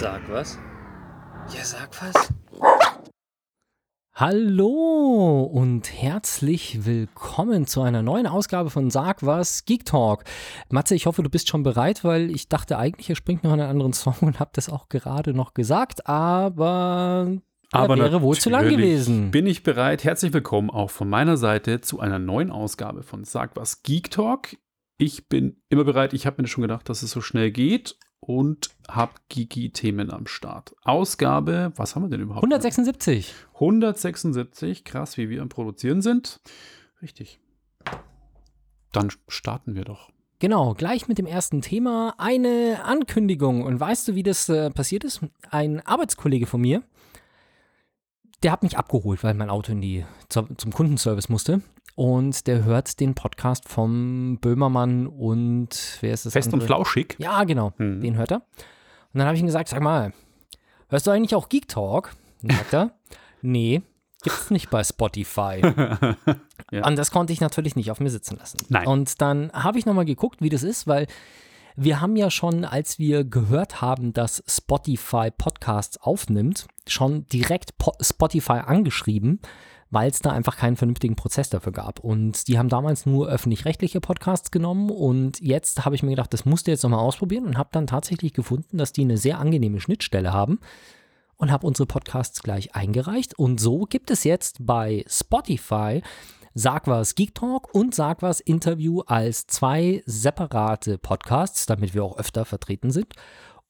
Sag was? Ja, sag was. Hallo und herzlich willkommen zu einer neuen Ausgabe von Sag was Geek Talk. Matze, ich hoffe, du bist schon bereit, weil ich dachte eigentlich, er springt noch einen anderen Song und habe das auch gerade noch gesagt, aber aber wäre wohl zu lang gewesen. Bin ich bereit? Herzlich willkommen auch von meiner Seite zu einer neuen Ausgabe von Sag was Geek Talk. Ich bin immer bereit. Ich habe mir schon gedacht, dass es so schnell geht und habe Geeky-Themen am Start. Ausgabe, was haben wir denn überhaupt? 176. 176. Krass, wie wir am Produzieren sind. Richtig. Dann starten wir doch. Genau, gleich mit dem ersten Thema eine Ankündigung. Und weißt du, wie das äh, passiert ist? Ein Arbeitskollege von mir, der hat mich abgeholt, weil mein Auto in die, zum, zum Kundenservice musste. Und der hört den Podcast vom Böhmermann und wer ist das? Fest und andere? flauschig. Ja, genau, Hm. den hört er. Und dann habe ich ihm gesagt, sag mal, hörst du eigentlich auch Geek Talk? Und dann sagt er, nee, gibt's nicht bei Spotify. Ja. Und das konnte ich natürlich nicht auf mir sitzen lassen. Nein. Und dann habe ich nochmal geguckt, wie das ist, weil wir haben ja schon, als wir gehört haben, dass Spotify Podcasts aufnimmt, schon direkt po Spotify angeschrieben, weil es da einfach keinen vernünftigen Prozess dafür gab. Und die haben damals nur öffentlich-rechtliche Podcasts genommen und jetzt habe ich mir gedacht, das musst du jetzt nochmal ausprobieren und habe dann tatsächlich gefunden, dass die eine sehr angenehme Schnittstelle haben und habe unsere Podcasts gleich eingereicht. Und so gibt es jetzt bei Spotify Sag was Geek Talk und Sag was Interview als zwei separate Podcasts, damit wir auch öfter vertreten sind.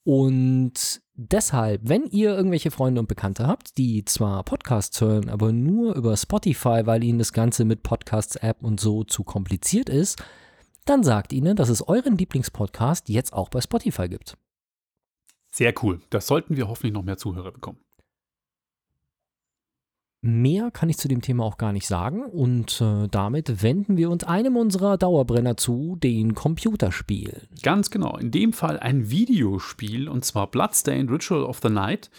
Und deshalb, wenn ihr irgendwelche Freunde und Bekannte habt, die zwar Podcasts hören, aber nur über Spotify, weil ihnen das Ganze mit Podcasts-App und so zu kompliziert ist, dann sagt ihnen, dass es euren Lieblingspodcast jetzt auch bei Spotify gibt. Sehr cool. Das sollten wir hoffentlich noch mehr Zuhörer bekommen. Mehr kann ich zu dem Thema auch gar nicht sagen und äh, damit wenden wir uns einem unserer Dauerbrenner zu, den Computerspielen. Ganz genau. In dem Fall ein Videospiel und zwar Bloodstained Ritual of the Night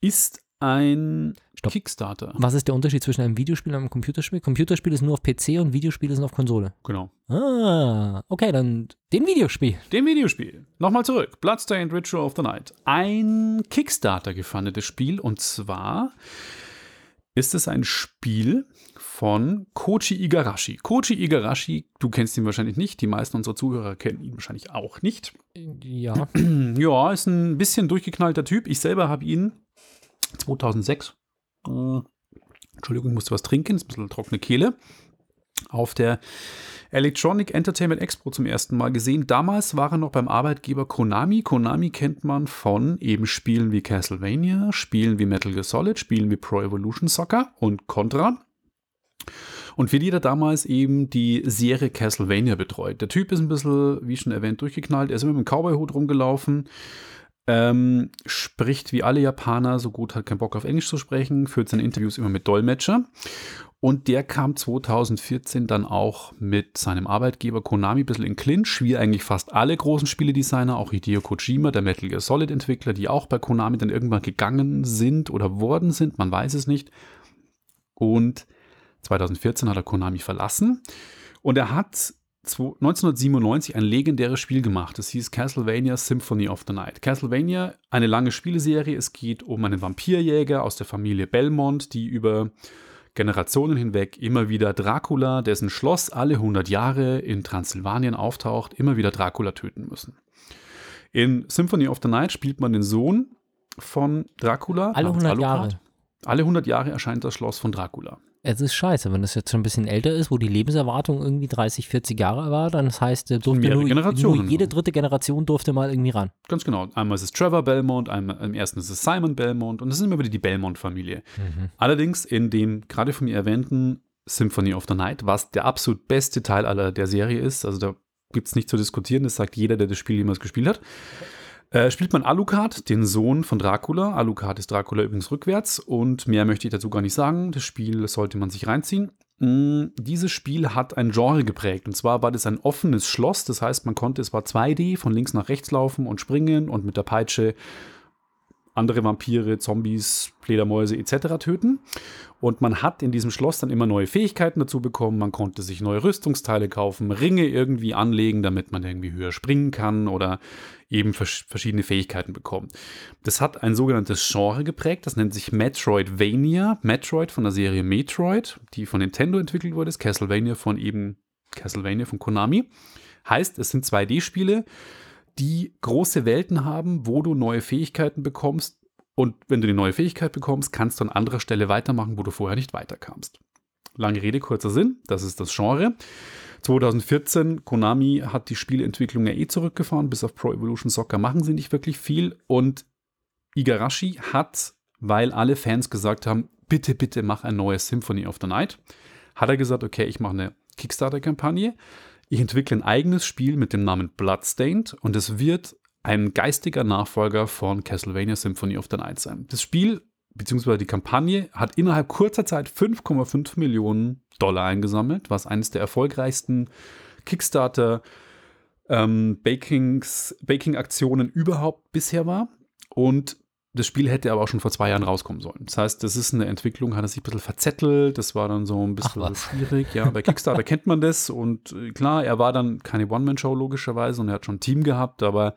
ist ein Stopp. Kickstarter. Was ist der Unterschied zwischen einem Videospiel und einem Computerspiel? Computerspiel ist nur auf PC und Videospiele sind auf Konsole. Genau. Ah, okay, dann den Videospiel. Dem Videospiel. Nochmal zurück. Bloodstained Ritual of the Night. Ein Kickstarter gefundetes Spiel und zwar ist es ein Spiel von Kochi Igarashi. Kochi Igarashi, du kennst ihn wahrscheinlich nicht, die meisten unserer Zuhörer kennen ihn wahrscheinlich auch nicht. Ja, Ja, ist ein bisschen durchgeknallter Typ. Ich selber habe ihn 2006, äh, Entschuldigung, ich musste was trinken, ist ein bisschen trockene Kehle, auf der Electronic Entertainment Expo zum ersten Mal gesehen. Damals war er noch beim Arbeitgeber Konami. Konami kennt man von eben Spielen wie Castlevania, Spielen wie Metal Gear Solid, Spielen wie Pro Evolution Soccer und Contra. Und für die er damals eben die Serie Castlevania betreut. Der Typ ist ein bisschen, wie schon erwähnt, durchgeknallt. Er ist immer mit dem Cowboy-Hut rumgelaufen. Ähm, spricht wie alle Japaner, so gut hat keinen Bock auf Englisch zu sprechen, führt seine Interviews immer mit Dolmetscher. Und der kam 2014 dann auch mit seinem Arbeitgeber Konami ein bisschen in Clinch, wie eigentlich fast alle großen Spieledesigner, auch Hideo Kojima, der Metal Gear Solid Entwickler, die auch bei Konami dann irgendwann gegangen sind oder worden sind, man weiß es nicht. Und 2014 hat er Konami verlassen und er hat 1997 ein legendäres Spiel gemacht. Das hieß Castlevania Symphony of the Night. Castlevania, eine lange Spieleserie. Es geht um einen Vampirjäger aus der Familie Belmont, die über Generationen hinweg immer wieder Dracula, dessen Schloss alle 100 Jahre in Transsilvanien auftaucht, immer wieder Dracula töten müssen. In Symphony of the Night spielt man den Sohn von Dracula. alle namens 100 Alucard. Jahre. Alle 100 Jahre erscheint das Schloss von Dracula. Es ist scheiße, wenn das jetzt schon ein bisschen älter ist, wo die Lebenserwartung irgendwie 30, 40 Jahre war, dann das heißt, durfte nur, nur jede dritte Generation durfte mal irgendwie ran. Ganz genau. Einmal ist es Trevor Belmont, einmal, im ersten ist es Simon Belmont und es ist immer wieder die Belmont-Familie. Allerdings in dem gerade von mir erwähnten Symphony of the Night, was der absolut beste Teil aller der Serie ist, also da gibt es nicht zu diskutieren, das sagt jeder, der das Spiel jemals gespielt hat, äh, spielt man Alucard, den Sohn von Dracula. Alucard ist Dracula übrigens rückwärts und mehr möchte ich dazu gar nicht sagen. Das Spiel sollte man sich reinziehen. Mm, Dieses Spiel hat ein Genre geprägt. Und zwar war das ein offenes Schloss. Das heißt, man konnte, es war 2D, von links nach rechts laufen und springen und mit der Peitsche andere Vampire, Zombies, Fledermäuse etc. töten. Und man hat in diesem Schloss dann immer neue Fähigkeiten dazu bekommen. Man konnte sich neue Rüstungsteile kaufen, Ringe irgendwie anlegen, damit man irgendwie höher springen kann oder eben vers verschiedene Fähigkeiten bekommen. Das hat ein sogenanntes Genre geprägt, das nennt sich Metroidvania. Metroid von der Serie Metroid, die von Nintendo entwickelt wurde, ist Castlevania von eben Castlevania von Konami. Heißt, es sind 2D-Spiele, die große Welten haben, wo du neue Fähigkeiten bekommst. Und wenn du die neue Fähigkeit bekommst, kannst du an anderer Stelle weitermachen, wo du vorher nicht weiterkamst. Lange Rede, kurzer Sinn, das ist das Genre. 2014, Konami hat die Spielentwicklung ja eh zurückgefahren, bis auf Pro Evolution Soccer machen sie nicht wirklich viel. Und Igarashi hat, weil alle Fans gesagt haben, bitte, bitte mach ein neues Symphony of the Night, hat er gesagt, okay, ich mache eine Kickstarter-Kampagne ich entwickle ein eigenes Spiel mit dem Namen Bloodstained und es wird ein geistiger Nachfolger von Castlevania Symphony of the Night sein. Das Spiel bzw. die Kampagne hat innerhalb kurzer Zeit 5,5 Millionen Dollar eingesammelt, was eines der erfolgreichsten Kickstarter ähm, Baking-Aktionen überhaupt bisher war. Und das Spiel hätte aber auch schon vor zwei Jahren rauskommen sollen. Das heißt, das ist eine Entwicklung, hat er sich ein bisschen verzettelt, das war dann so ein bisschen schwierig. Ja, bei Kickstarter kennt man das und äh, klar, er war dann keine One-Man-Show logischerweise und er hat schon ein Team gehabt, aber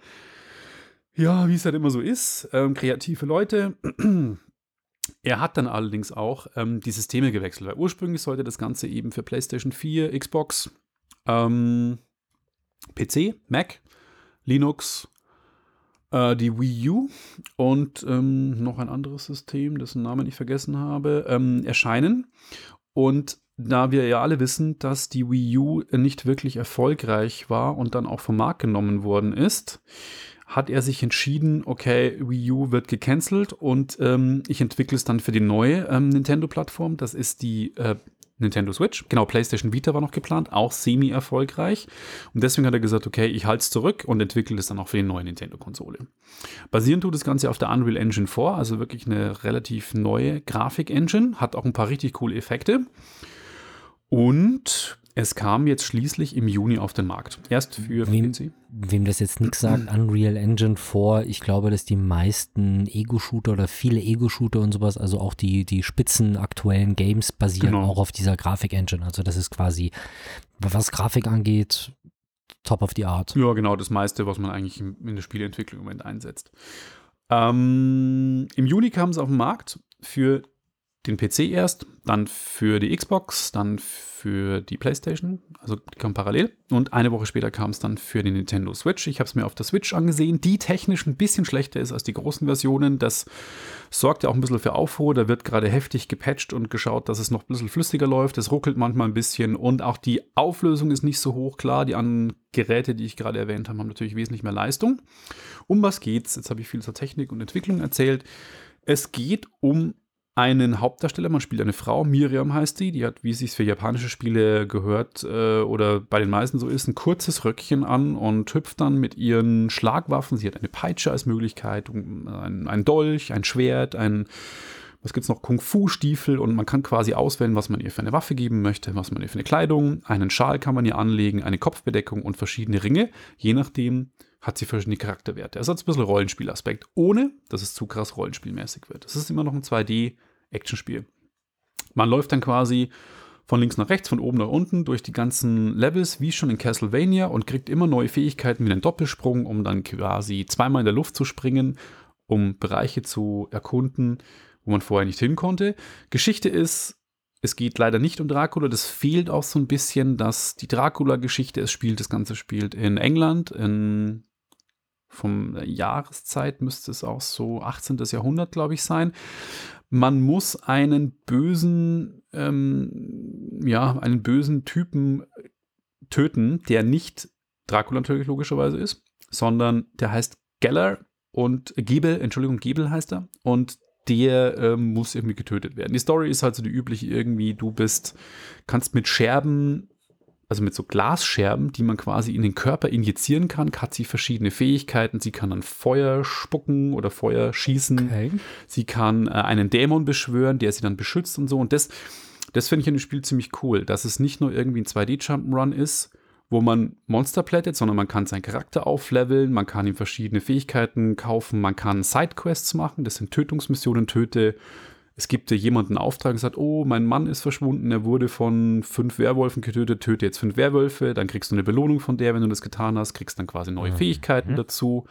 ja, wie es halt immer so ist, ähm, kreative Leute. Er hat dann allerdings auch ähm, die Systeme gewechselt, weil ursprünglich sollte das Ganze eben für PlayStation 4, Xbox, ähm, PC, Mac, Linux äh, die Wii U und ähm, noch ein anderes System, dessen Namen ich vergessen habe, ähm, erscheinen. Und da wir ja alle wissen, dass die Wii U nicht wirklich erfolgreich war und dann auch vom Markt genommen worden ist, hat er sich entschieden, okay, Wii U wird gecancelt und ähm, ich entwickle es dann für die neue ähm, Nintendo-Plattform. Das ist die äh, Nintendo Switch. Genau, PlayStation Vita war noch geplant, auch semi-erfolgreich. Und deswegen hat er gesagt, okay, ich halte es zurück und entwickle es dann auch für die neue Nintendo-Konsole. Basieren tut das Ganze auf der Unreal Engine 4, also wirklich eine relativ neue Grafik-Engine, hat auch ein paar richtig coole Effekte. Und es kam jetzt schließlich im Juni auf den Markt. Erst für wem, PC. Wem das jetzt nichts sagt, Unreal Engine 4, ich glaube, dass die meisten Ego-Shooter oder viele Ego-Shooter und sowas, also auch die, die spitzen aktuellen Games basieren genau. auch auf dieser Grafik-Engine. Also das ist quasi, was Grafik angeht, top of the art. Ja, genau, das meiste, was man eigentlich in der Spieleentwicklung im Moment einsetzt. Ähm, Im Juni kam es auf den Markt für den PC erst, dann für die Xbox, dann für die PlayStation, also die kamen parallel. Und eine Woche später kam es dann für die Nintendo Switch. Ich habe es mir auf der Switch angesehen, die technisch ein bisschen schlechter ist als die großen Versionen. Das sorgt ja auch ein bisschen für Aufruhr. Da wird gerade heftig gepatcht und geschaut, dass es noch ein bisschen flüssiger läuft. Es ruckelt manchmal ein bisschen und auch die Auflösung ist nicht so hoch. Klar, die anderen Geräte, die ich gerade erwähnt habe, haben natürlich wesentlich mehr Leistung. Um was geht's? Jetzt habe ich viel zur Technik und Entwicklung erzählt. Es geht um einen Hauptdarsteller, man spielt eine Frau, Miriam heißt die, die hat, wie es sich für japanische Spiele gehört äh, oder bei den meisten so ist, ein kurzes Röckchen an und hüpft dann mit ihren Schlagwaffen. Sie hat eine Peitsche als Möglichkeit, ein, ein Dolch, ein Schwert, ein, was gibt es noch, Kung-Fu-Stiefel und man kann quasi auswählen, was man ihr für eine Waffe geben möchte, was man ihr für eine Kleidung, einen Schal kann man ihr anlegen, eine Kopfbedeckung und verschiedene Ringe, je nachdem, hat sie verschiedene Charakterwerte. Es hat ein bisschen Rollenspielaspekt, ohne dass es zu krass rollenspielmäßig wird. Es ist immer noch ein 2D-Actionspiel. Man läuft dann quasi von links nach rechts, von oben nach unten durch die ganzen Levels, wie schon in Castlevania, und kriegt immer neue Fähigkeiten wie einen Doppelsprung, um dann quasi zweimal in der Luft zu springen, um Bereiche zu erkunden, wo man vorher nicht hin konnte. Geschichte ist, es geht leider nicht um Dracula. Das fehlt auch so ein bisschen, dass die Dracula-Geschichte, es spielt, das Ganze spielt in England, in vom Jahreszeit müsste es auch so 18. Jahrhundert, glaube ich, sein. Man muss einen bösen, ähm, ja, einen bösen Typen töten, der nicht Dracula natürlich logischerweise ist, sondern der heißt Geller und Gebel, Entschuldigung, Gebel heißt er. Und der ähm, muss irgendwie getötet werden. Die Story ist halt so die übliche irgendwie, du bist, kannst mit Scherben also mit so Glasscherben, die man quasi in den Körper injizieren kann, hat sie verschiedene Fähigkeiten. Sie kann dann Feuer spucken oder Feuer schießen. Okay. Sie kann äh, einen Dämon beschwören, der sie dann beschützt und so. Und das, das finde ich in dem Spiel ziemlich cool, dass es nicht nur irgendwie ein 2D-Jump'n'Run ist, wo man Monster plättet, sondern man kann seinen Charakter aufleveln, man kann ihm verschiedene Fähigkeiten kaufen, man kann Sidequests machen, das sind Tötungsmissionen, töte. Es gibt dir jemanden Auftrag und sagt, oh, mein Mann ist verschwunden, er wurde von fünf Werwölfen getötet, töte jetzt fünf Werwölfe, dann kriegst du eine Belohnung von der, wenn du das getan hast, kriegst dann quasi neue Mhm. Fähigkeiten dazu.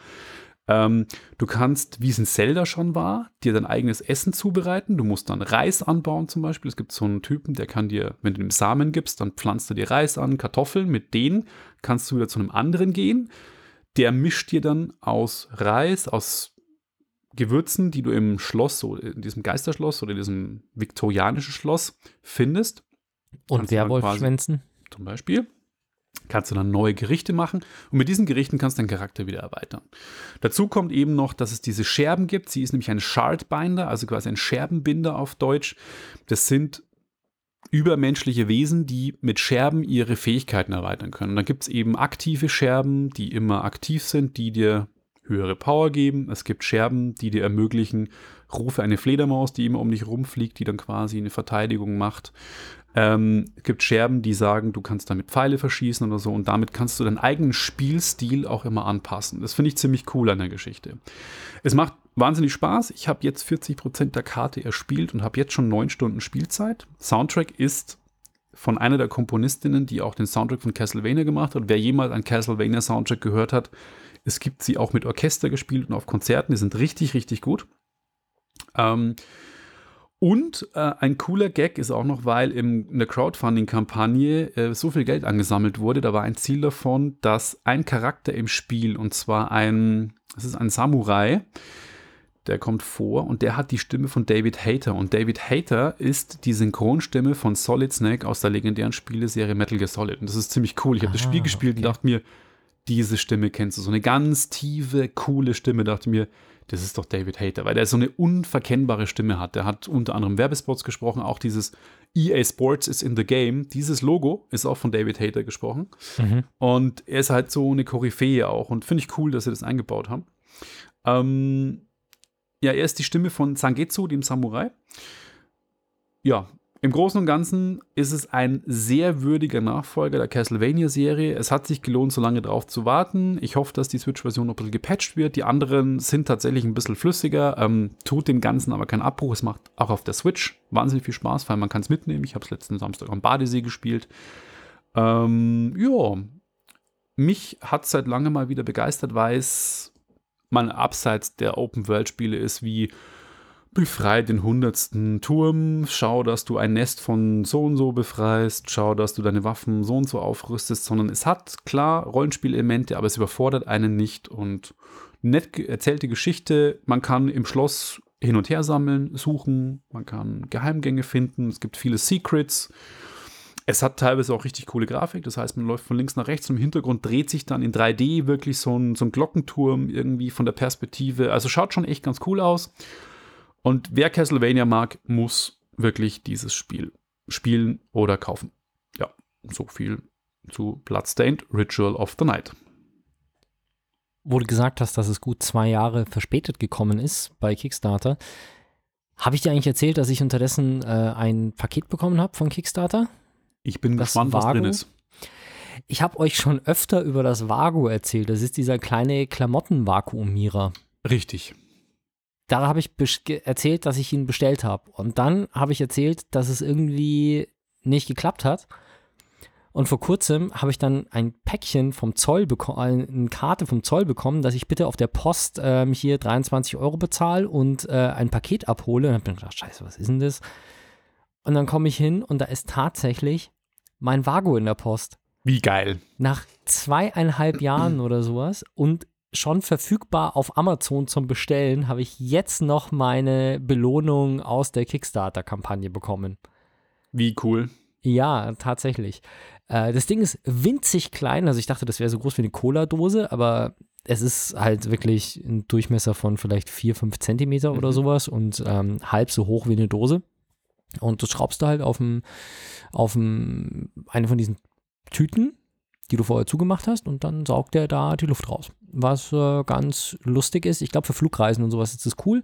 Ähm, du kannst, wie es in Zelda schon war, dir dein eigenes Essen zubereiten. Du musst dann Reis anbauen zum Beispiel. Es gibt so einen Typen, der kann dir, wenn du ihm Samen gibst, dann pflanzt er dir Reis an, Kartoffeln. Mit denen kannst du wieder zu einem anderen gehen. Der mischt dir dann aus Reis, aus Gewürzen, die du im Schloss, so in diesem Geisterschloss oder in diesem viktorianischen Schloss findest, Und Werwolfschwänzen. zum Beispiel. Kannst du dann neue Gerichte machen und mit diesen Gerichten kannst du deinen Charakter wieder erweitern. Dazu kommt eben noch, dass es diese Scherben gibt. Sie ist nämlich ein Shardbinder, also quasi ein Scherbenbinder auf Deutsch. Das sind übermenschliche Wesen, die mit Scherben ihre Fähigkeiten erweitern können. Und dann gibt es eben aktive Scherben, die immer aktiv sind, die dir höhere Power geben. Es gibt Scherben, die dir ermöglichen, rufe eine Fledermaus, die immer um dich rumfliegt, die dann quasi eine Verteidigung macht. Ähm, es gibt Scherben, die sagen, du kannst damit Pfeile verschießen oder so und damit kannst du deinen eigenen Spielstil auch immer anpassen. Das finde ich ziemlich cool an der Geschichte. Es macht wahnsinnig Spaß. Ich habe jetzt 40% der Karte erspielt und habe jetzt schon neun Stunden Spielzeit. Soundtrack ist von einer der Komponistinnen, die auch den Soundtrack von Castlevania gemacht hat. Wer jemals einen Castlevania Soundtrack gehört hat, es gibt sie auch mit Orchester gespielt und auf Konzerten. Die sind richtig, richtig gut. Ähm, und äh, ein cooler Gag ist auch noch, weil im, in der Crowdfunding-Kampagne äh, so viel Geld angesammelt wurde, da war ein Ziel davon, dass ein Charakter im Spiel, und zwar ein, es ist ein Samurai, der kommt vor und der hat die Stimme von David Hayter. Und David Hayter ist die Synchronstimme von Solid Snake aus der legendären Spieleserie Metal Gear Solid. Und das ist ziemlich cool. Ich habe das Ah, Spiel gespielt und dachte mir, diese Stimme kennst du. So eine ganz tiefe, coole Stimme. Dachte mir, das ist doch David Hayter, weil der so eine unverkennbare Stimme hat. Der hat unter anderem Werbespots gesprochen, auch dieses EA Sports is in the game. Dieses Logo ist auch von David Hayter gesprochen. Mhm. Und er ist halt so eine Koryphäe auch. Und finde ich cool, dass sie das eingebaut haben. Ähm, ja, er ist die Stimme von Zangetsu, dem Samurai. Ja, im Großen und Ganzen ist es ein sehr würdiger Nachfolger der Castlevania-Serie. Es hat sich gelohnt, so lange drauf zu warten. Ich hoffe, dass die Switch-Version noch ein bisschen gepatcht wird. Die anderen sind tatsächlich ein bisschen flüssiger, ähm, tut dem Ganzen aber keinen Abbruch. Es macht auch auf der Switch wahnsinnig viel Spaß, weil man kann es mitnehmen. Ich habe es letzten Samstag am Badesee gespielt. Ähm, ja, mich hat es seit langem mal wieder begeistert, weil es man abseits der Open-World-Spiele ist, wie befrei den hundertsten Turm, schau, dass du ein Nest von so und so befreist, schau, dass du deine Waffen so und so aufrüstest, sondern es hat klar Rollenspielelemente, aber es überfordert einen nicht und nett erzählte Geschichte. Man kann im Schloss hin und her sammeln, suchen, man kann Geheimgänge finden, es gibt viele Secrets. Es hat teilweise auch richtig coole Grafik, das heißt, man läuft von links nach rechts und im Hintergrund dreht sich dann in 3D wirklich so ein, so ein Glockenturm irgendwie von der Perspektive. Also schaut schon echt ganz cool aus. Und wer Castlevania mag, muss wirklich dieses Spiel spielen oder kaufen. Ja, so viel zu Bloodstained Ritual of the Night. Wo du gesagt hast, dass es gut zwei Jahre verspätet gekommen ist bei Kickstarter. Habe ich dir eigentlich erzählt, dass ich unterdessen äh, ein Paket bekommen habe von Kickstarter? Ich bin Das gespannt, was drin Vago? ist. Ich habe euch schon öfter über das Vago erzählt. Das ist dieser kleine Klamotten-Vakuumierer. Richtig. Da habe ich erzählt, dass ich ihn bestellt habe. Und dann habe ich erzählt, dass es irgendwie nicht geklappt hat. Und vor kurzem habe ich dann ein Päckchen vom Zoll bekommen, eine Karte vom Zoll bekommen, dass ich bitte auf der Post ähm, hier 23 Euro bezahle und äh, ein Paket abhole. Und habe mir gedacht, scheiße, was ist denn das? Und dann komme ich hin und da ist tatsächlich mein Vago in der Post Wie geil. nach zweieinhalb Jahren oder sowas und schon verfügbar auf Amazon zum Bestellen, habe ich jetzt noch meine Belohnung aus der Kickstarter-Kampagne bekommen. Wie cool. Ja, tatsächlich. Äh, das Ding ist winzig klein, also ich dachte, das wäre so groß wie eine Cola-Dose, aber es ist halt wirklich ein Durchmesser von vielleicht vier, fünf Zentimeter oder Mhm. sowas und ähm, halb so hoch wie eine Dose. Und das schraubst du halt auf dem, auf dem, eine von diesen Tüten, die du vorher zugemacht hast, und dann saugt er da die Luft raus. Was äh, ganz lustig ist. Ich glaube, für Flugreisen und sowas ist das cool.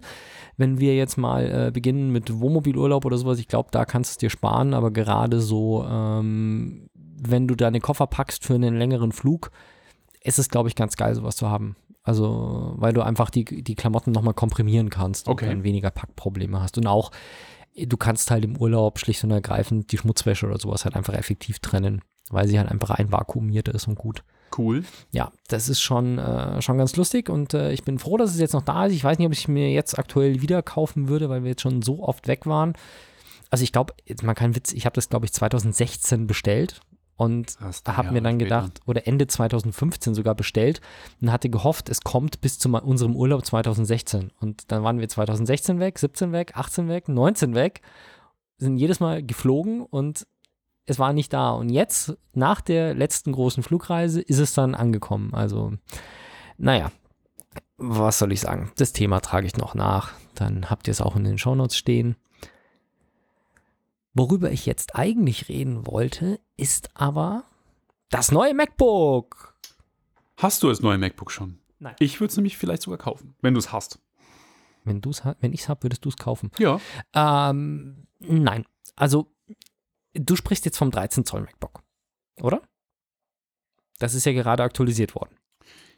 Wenn wir jetzt mal äh, beginnen mit Wohnmobilurlaub oder sowas, ich glaube, da kannst du es dir sparen, aber gerade so ähm, wenn du deine Koffer packst für einen längeren Flug, ist es, glaube ich, ganz geil, sowas zu haben. Also, weil du einfach die, die Klamotten nochmal komprimieren kannst Okay. und dann weniger Packprobleme hast. Und auch, du kannst halt im Urlaub schlicht und ergreifend die Schmutzwäsche oder sowas halt einfach effektiv trennen, weil sie halt einfach einvakuumiert ist und gut. Cool. Ja, das ist schon, äh, schon ganz lustig und äh, ich bin froh, dass es jetzt noch da ist. Ich weiß nicht, ob ich mir jetzt aktuell wieder kaufen würde, weil wir jetzt schon so oft weg waren. Also ich glaube, jetzt mal kein Witz, ich habe das, glaube ich, 2016 bestellt und habe mir dann gedacht, oder Ende 2015 sogar bestellt und hatte gehofft, es kommt bis zu unserem Urlaub 2016. Und dann waren wir 2016 weg, 17 weg, 18 weg, 19 weg, sind jedes Mal geflogen und es war nicht da. Und jetzt, nach der letzten großen Flugreise, ist es dann angekommen. Also, naja, was soll ich sagen? Das Thema trage ich noch nach. Dann habt ihr es auch in den Shownotes stehen. Worüber ich jetzt eigentlich reden wollte, ist aber das neue MacBook. Hast du das neue MacBook schon? Nein. Ich würde es nämlich vielleicht sogar kaufen, wenn du es hast. Wenn, du's, wenn ich es habe, würdest du es kaufen. Ja. Ähm, nein. Also, du sprichst jetzt vom 13 Zoll MacBook, oder? Das ist ja gerade aktualisiert worden.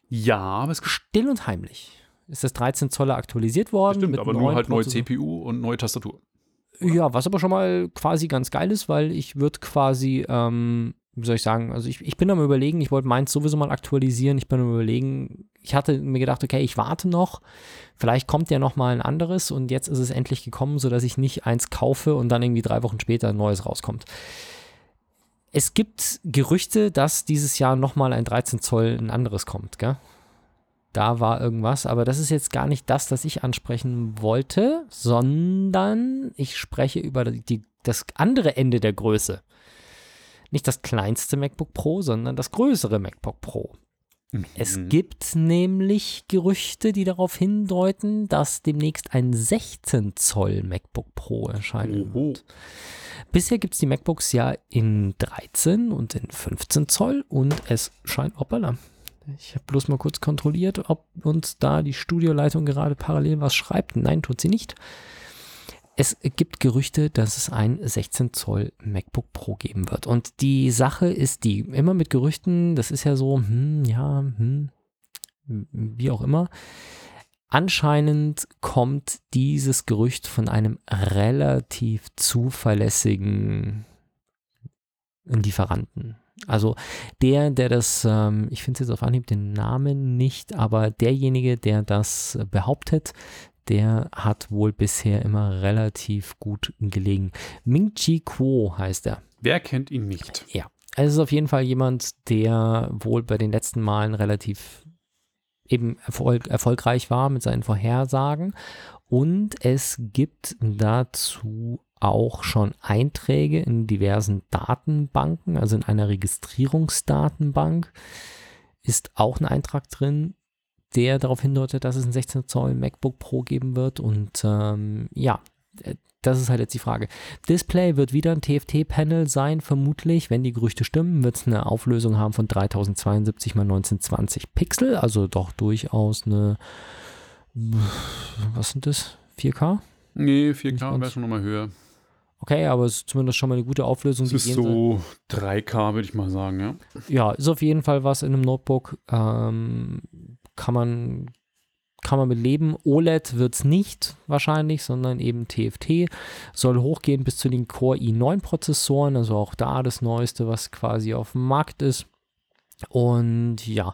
Ja, aber es Still und heimlich ist das 13 Zoller aktualisiert worden. stimmt, mit aber nur halt neue. CPU und neue Tastatur. Ja, was aber schon mal quasi ganz geil ist, weil ich würde quasi, ähm, wie soll ich sagen, also ich, ich bin am überlegen, ich wollte meins sowieso mal aktualisieren. Ich bin am überlegen, ich hatte mir gedacht, okay, ich warte noch, vielleicht kommt ja noch mal ein anderes und jetzt ist es endlich gekommen, sodass ich nicht eins kaufe und dann irgendwie drei Wochen später ein neues rauskommt. Es gibt Gerüchte, dass dieses Jahr noch mal ein 13 Zoll ein anderes kommt, gell? Da war irgendwas, aber das ist jetzt gar nicht das, das ich ansprechen wollte, sondern ich spreche über die, das andere Ende der Größe. Nicht das kleinste MacBook Pro, sondern das größere MacBook Pro. Es Mhm. gibt nämlich Gerüchte, die darauf hindeuten, dass demnächst ein 16 Zoll MacBook Pro erscheinen wird. Bisher gibt es die MacBooks ja in 13 und in 15 Zoll und es scheint, hoppala, ich habe bloß mal kurz kontrolliert, ob uns da die Studioleitung gerade parallel was schreibt. Nein, tut sie nicht. Es gibt Gerüchte, dass es ein 16 Zoll MacBook Pro geben wird. Und die Sache ist die, immer mit Gerüchten, das ist ja so, hm, ja, hm, wie auch immer. Anscheinend kommt dieses Gerücht von einem relativ zuverlässigen Lieferanten. Also der, der das, ähm, ich finde jetzt auf Anhieb den Namen nicht, aber derjenige, der das behauptet, der hat wohl bisher immer relativ gut gelegen. Ming Chi Kuo heißt er. Wer kennt ihn nicht? Ja, es ist auf jeden Fall jemand, der wohl bei den letzten Malen relativ eben erfolg erfolgreich war mit seinen Vorhersagen. Und es gibt dazu auch schon Einträge in diversen Datenbanken, also in einer Registrierungsdatenbank ist auch ein Eintrag drin, der darauf hindeutet, dass es ein 16 Zoll MacBook Pro geben wird. Und ähm, ja, äh, das ist halt jetzt die Frage. Display wird wieder ein TFT-Panel sein, vermutlich. Wenn die Gerüchte stimmen, wird es eine Auflösung haben von 3072 x 1920 Pixel, also doch durchaus eine, was sind das? 4K? Nee, Nicht 4K ganz. wäre schon nochmal höher. Okay, aber es ist zumindest schon mal eine gute Auflösung. Die ist so 3K, würde ich mal sagen, ja. ja, ist auf jeden Fall was in einem Notebook. Ähm, kann man kann man mit leben. OLED wird es nicht wahrscheinlich, sondern eben TFT. Soll hochgehen bis zu den Core i9 Prozessoren, also auch da das Neueste, was quasi auf dem Markt ist. Und ja,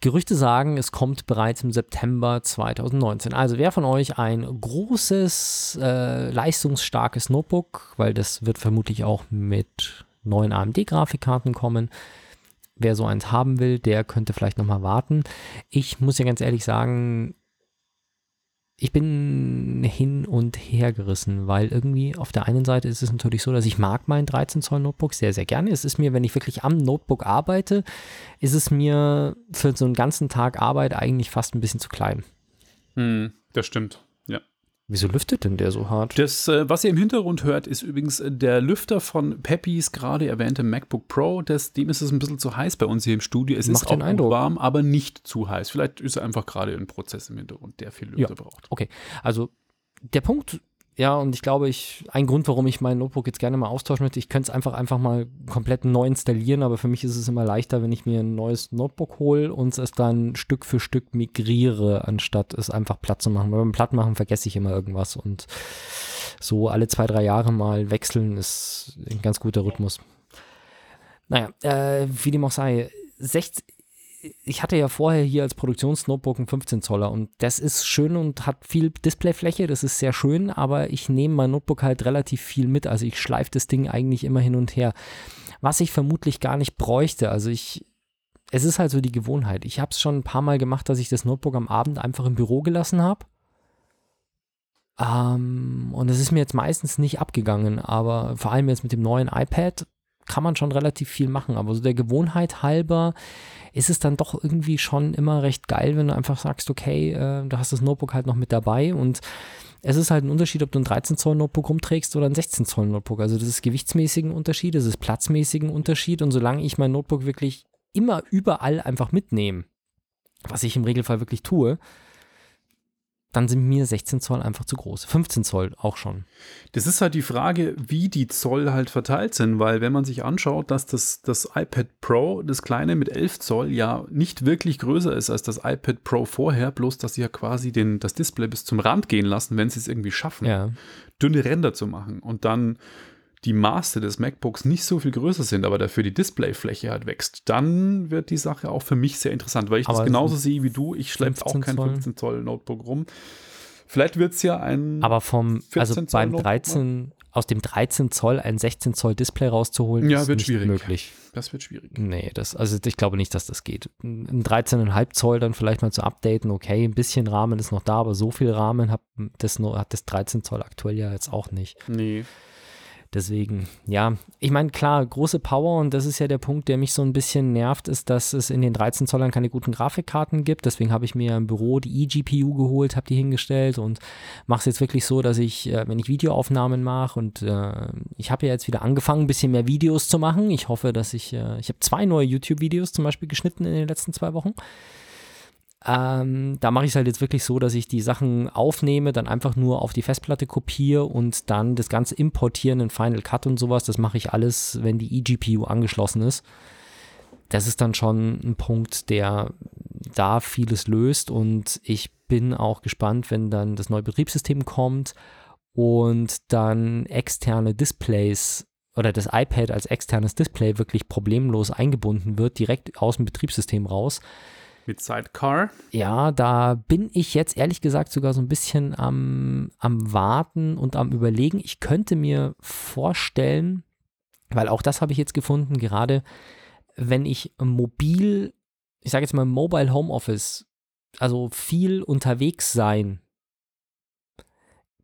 Gerüchte sagen, es kommt bereits im September 2019. Also wer von euch ein großes, äh, leistungsstarkes Notebook, weil das wird vermutlich auch mit neuen AMD-Grafikkarten kommen, wer so eins haben will, der könnte vielleicht nochmal warten. Ich muss ja ganz ehrlich sagen, ich bin hin und her gerissen, weil irgendwie auf der einen Seite ist es natürlich so, dass ich mag mein 13 Zoll Notebook sehr, sehr gerne. Es ist mir, wenn ich wirklich am Notebook arbeite, ist es mir für so einen ganzen Tag Arbeit eigentlich fast ein bisschen zu klein. Hm, das stimmt. Ja. Wieso lüftet denn der so hart? Das, äh, was ihr im Hintergrund hört, ist übrigens äh, der Lüfter von Peppys gerade erwähnte MacBook Pro. Das, dem ist es ein bisschen zu heiß bei uns hier im Studio. Es Macht ist auch Eindruck. warm, aber nicht zu heiß. Vielleicht ist er einfach gerade ein Prozess im Hintergrund, der viel Lüfter braucht. Okay, also der Punkt Ja, und ich glaube, ich, ein Grund, warum ich mein Notebook jetzt gerne mal austauschen möchte, ich könnte es einfach, einfach mal komplett neu installieren, aber für mich ist es immer leichter, wenn ich mir ein neues Notebook hole und es dann Stück für Stück migriere, anstatt es einfach platt zu machen. Weil beim Plattmachen vergesse ich immer irgendwas und so alle zwei, drei Jahre mal wechseln ist ein ganz guter Rhythmus. Naja, äh, wie dem auch sei, 60, ich hatte ja vorher hier als Produktionsnotebook einen 15 Zoller und das ist schön und hat viel Displayfläche, das ist sehr schön, aber ich nehme mein Notebook halt relativ viel mit, also ich schleife das Ding eigentlich immer hin und her, was ich vermutlich gar nicht bräuchte, also ich, es ist halt so die Gewohnheit. Ich habe es schon ein paar Mal gemacht, dass ich das Notebook am Abend einfach im Büro gelassen habe. Ähm, und es ist mir jetzt meistens nicht abgegangen, aber vor allem jetzt mit dem neuen iPad kann man schon relativ viel machen. Aber so der Gewohnheit halber ist es dann doch irgendwie schon immer recht geil, wenn du einfach sagst, okay, äh, du hast das Notebook halt noch mit dabei und es ist halt ein Unterschied, ob du ein 13 Zoll Notebook rumträgst oder ein 16 Zoll Notebook. Also das ist gewichtsmäßigen Unterschied, das ist platzmäßigen Unterschied und solange ich mein Notebook wirklich immer überall einfach mitnehme, was ich im Regelfall wirklich tue, dann sind mir 16 Zoll einfach zu groß. 15 Zoll auch schon. Das ist halt die Frage, wie die Zoll halt verteilt sind, weil wenn man sich anschaut, dass das, das iPad Pro, das kleine mit 11 Zoll, ja nicht wirklich größer ist als das iPad Pro vorher, bloß dass sie ja quasi den, das Display bis zum Rand gehen lassen, wenn sie es irgendwie schaffen, Ja. dünne Ränder zu machen und dann die Maße des MacBooks nicht so viel größer sind, aber dafür die Displayfläche halt wächst, dann wird die Sache auch für mich sehr interessant, weil ich Aber das genauso sehe wie du. Ich schleppe auch 15 kein Zoll. 15 Zoll Notebook rum. Vielleicht wird es ja ein. Aber vom, 14 also beim Notebook 13, aus dem 13 Zoll ein 16 Zoll Display rauszuholen, Ja, ist wird nicht schwierig. möglich. das wird schwierig. Nee, das, also ich glaube nicht, dass das geht. Ein 13,5 Zoll dann vielleicht mal zu updaten, okay, ein bisschen Rahmen ist noch da, aber so viel Rahmen hat das, hat das 13 Zoll aktuell ja jetzt auch nicht. Nee. Deswegen, ja, ich meine, klar, große Power und das ist ja der Punkt, der mich so ein bisschen nervt, ist, dass es in den 13 Zollern keine guten Grafikkarten gibt. Deswegen habe ich mir im Büro die eGPU geholt, habe die hingestellt und mache es jetzt wirklich so, dass ich, äh, wenn ich Videoaufnahmen mache und äh, ich habe ja jetzt wieder angefangen, ein bisschen mehr Videos zu machen. Ich hoffe, dass ich, äh, ich habe zwei neue YouTube-Videos zum Beispiel geschnitten in den letzten zwei Wochen. Ähm, da mache ich es halt jetzt wirklich so, dass ich die Sachen aufnehme, dann einfach nur auf die Festplatte kopiere und dann das Ganze importieren in Final Cut und sowas. Das mache ich alles, wenn die eGPU angeschlossen ist. Das ist dann schon ein Punkt, der da vieles löst und ich bin auch gespannt, wenn dann das neue Betriebssystem kommt und dann externe Displays oder das iPad als externes Display wirklich problemlos eingebunden wird, direkt aus dem Betriebssystem raus. Mit Sidecar. Ja, da bin ich jetzt ehrlich gesagt sogar so ein bisschen am, am Warten und am Überlegen. Ich könnte mir vorstellen, weil auch das habe ich jetzt gefunden, gerade wenn ich mobil, ich sage jetzt mal Mobile Home Office, also viel unterwegs sein,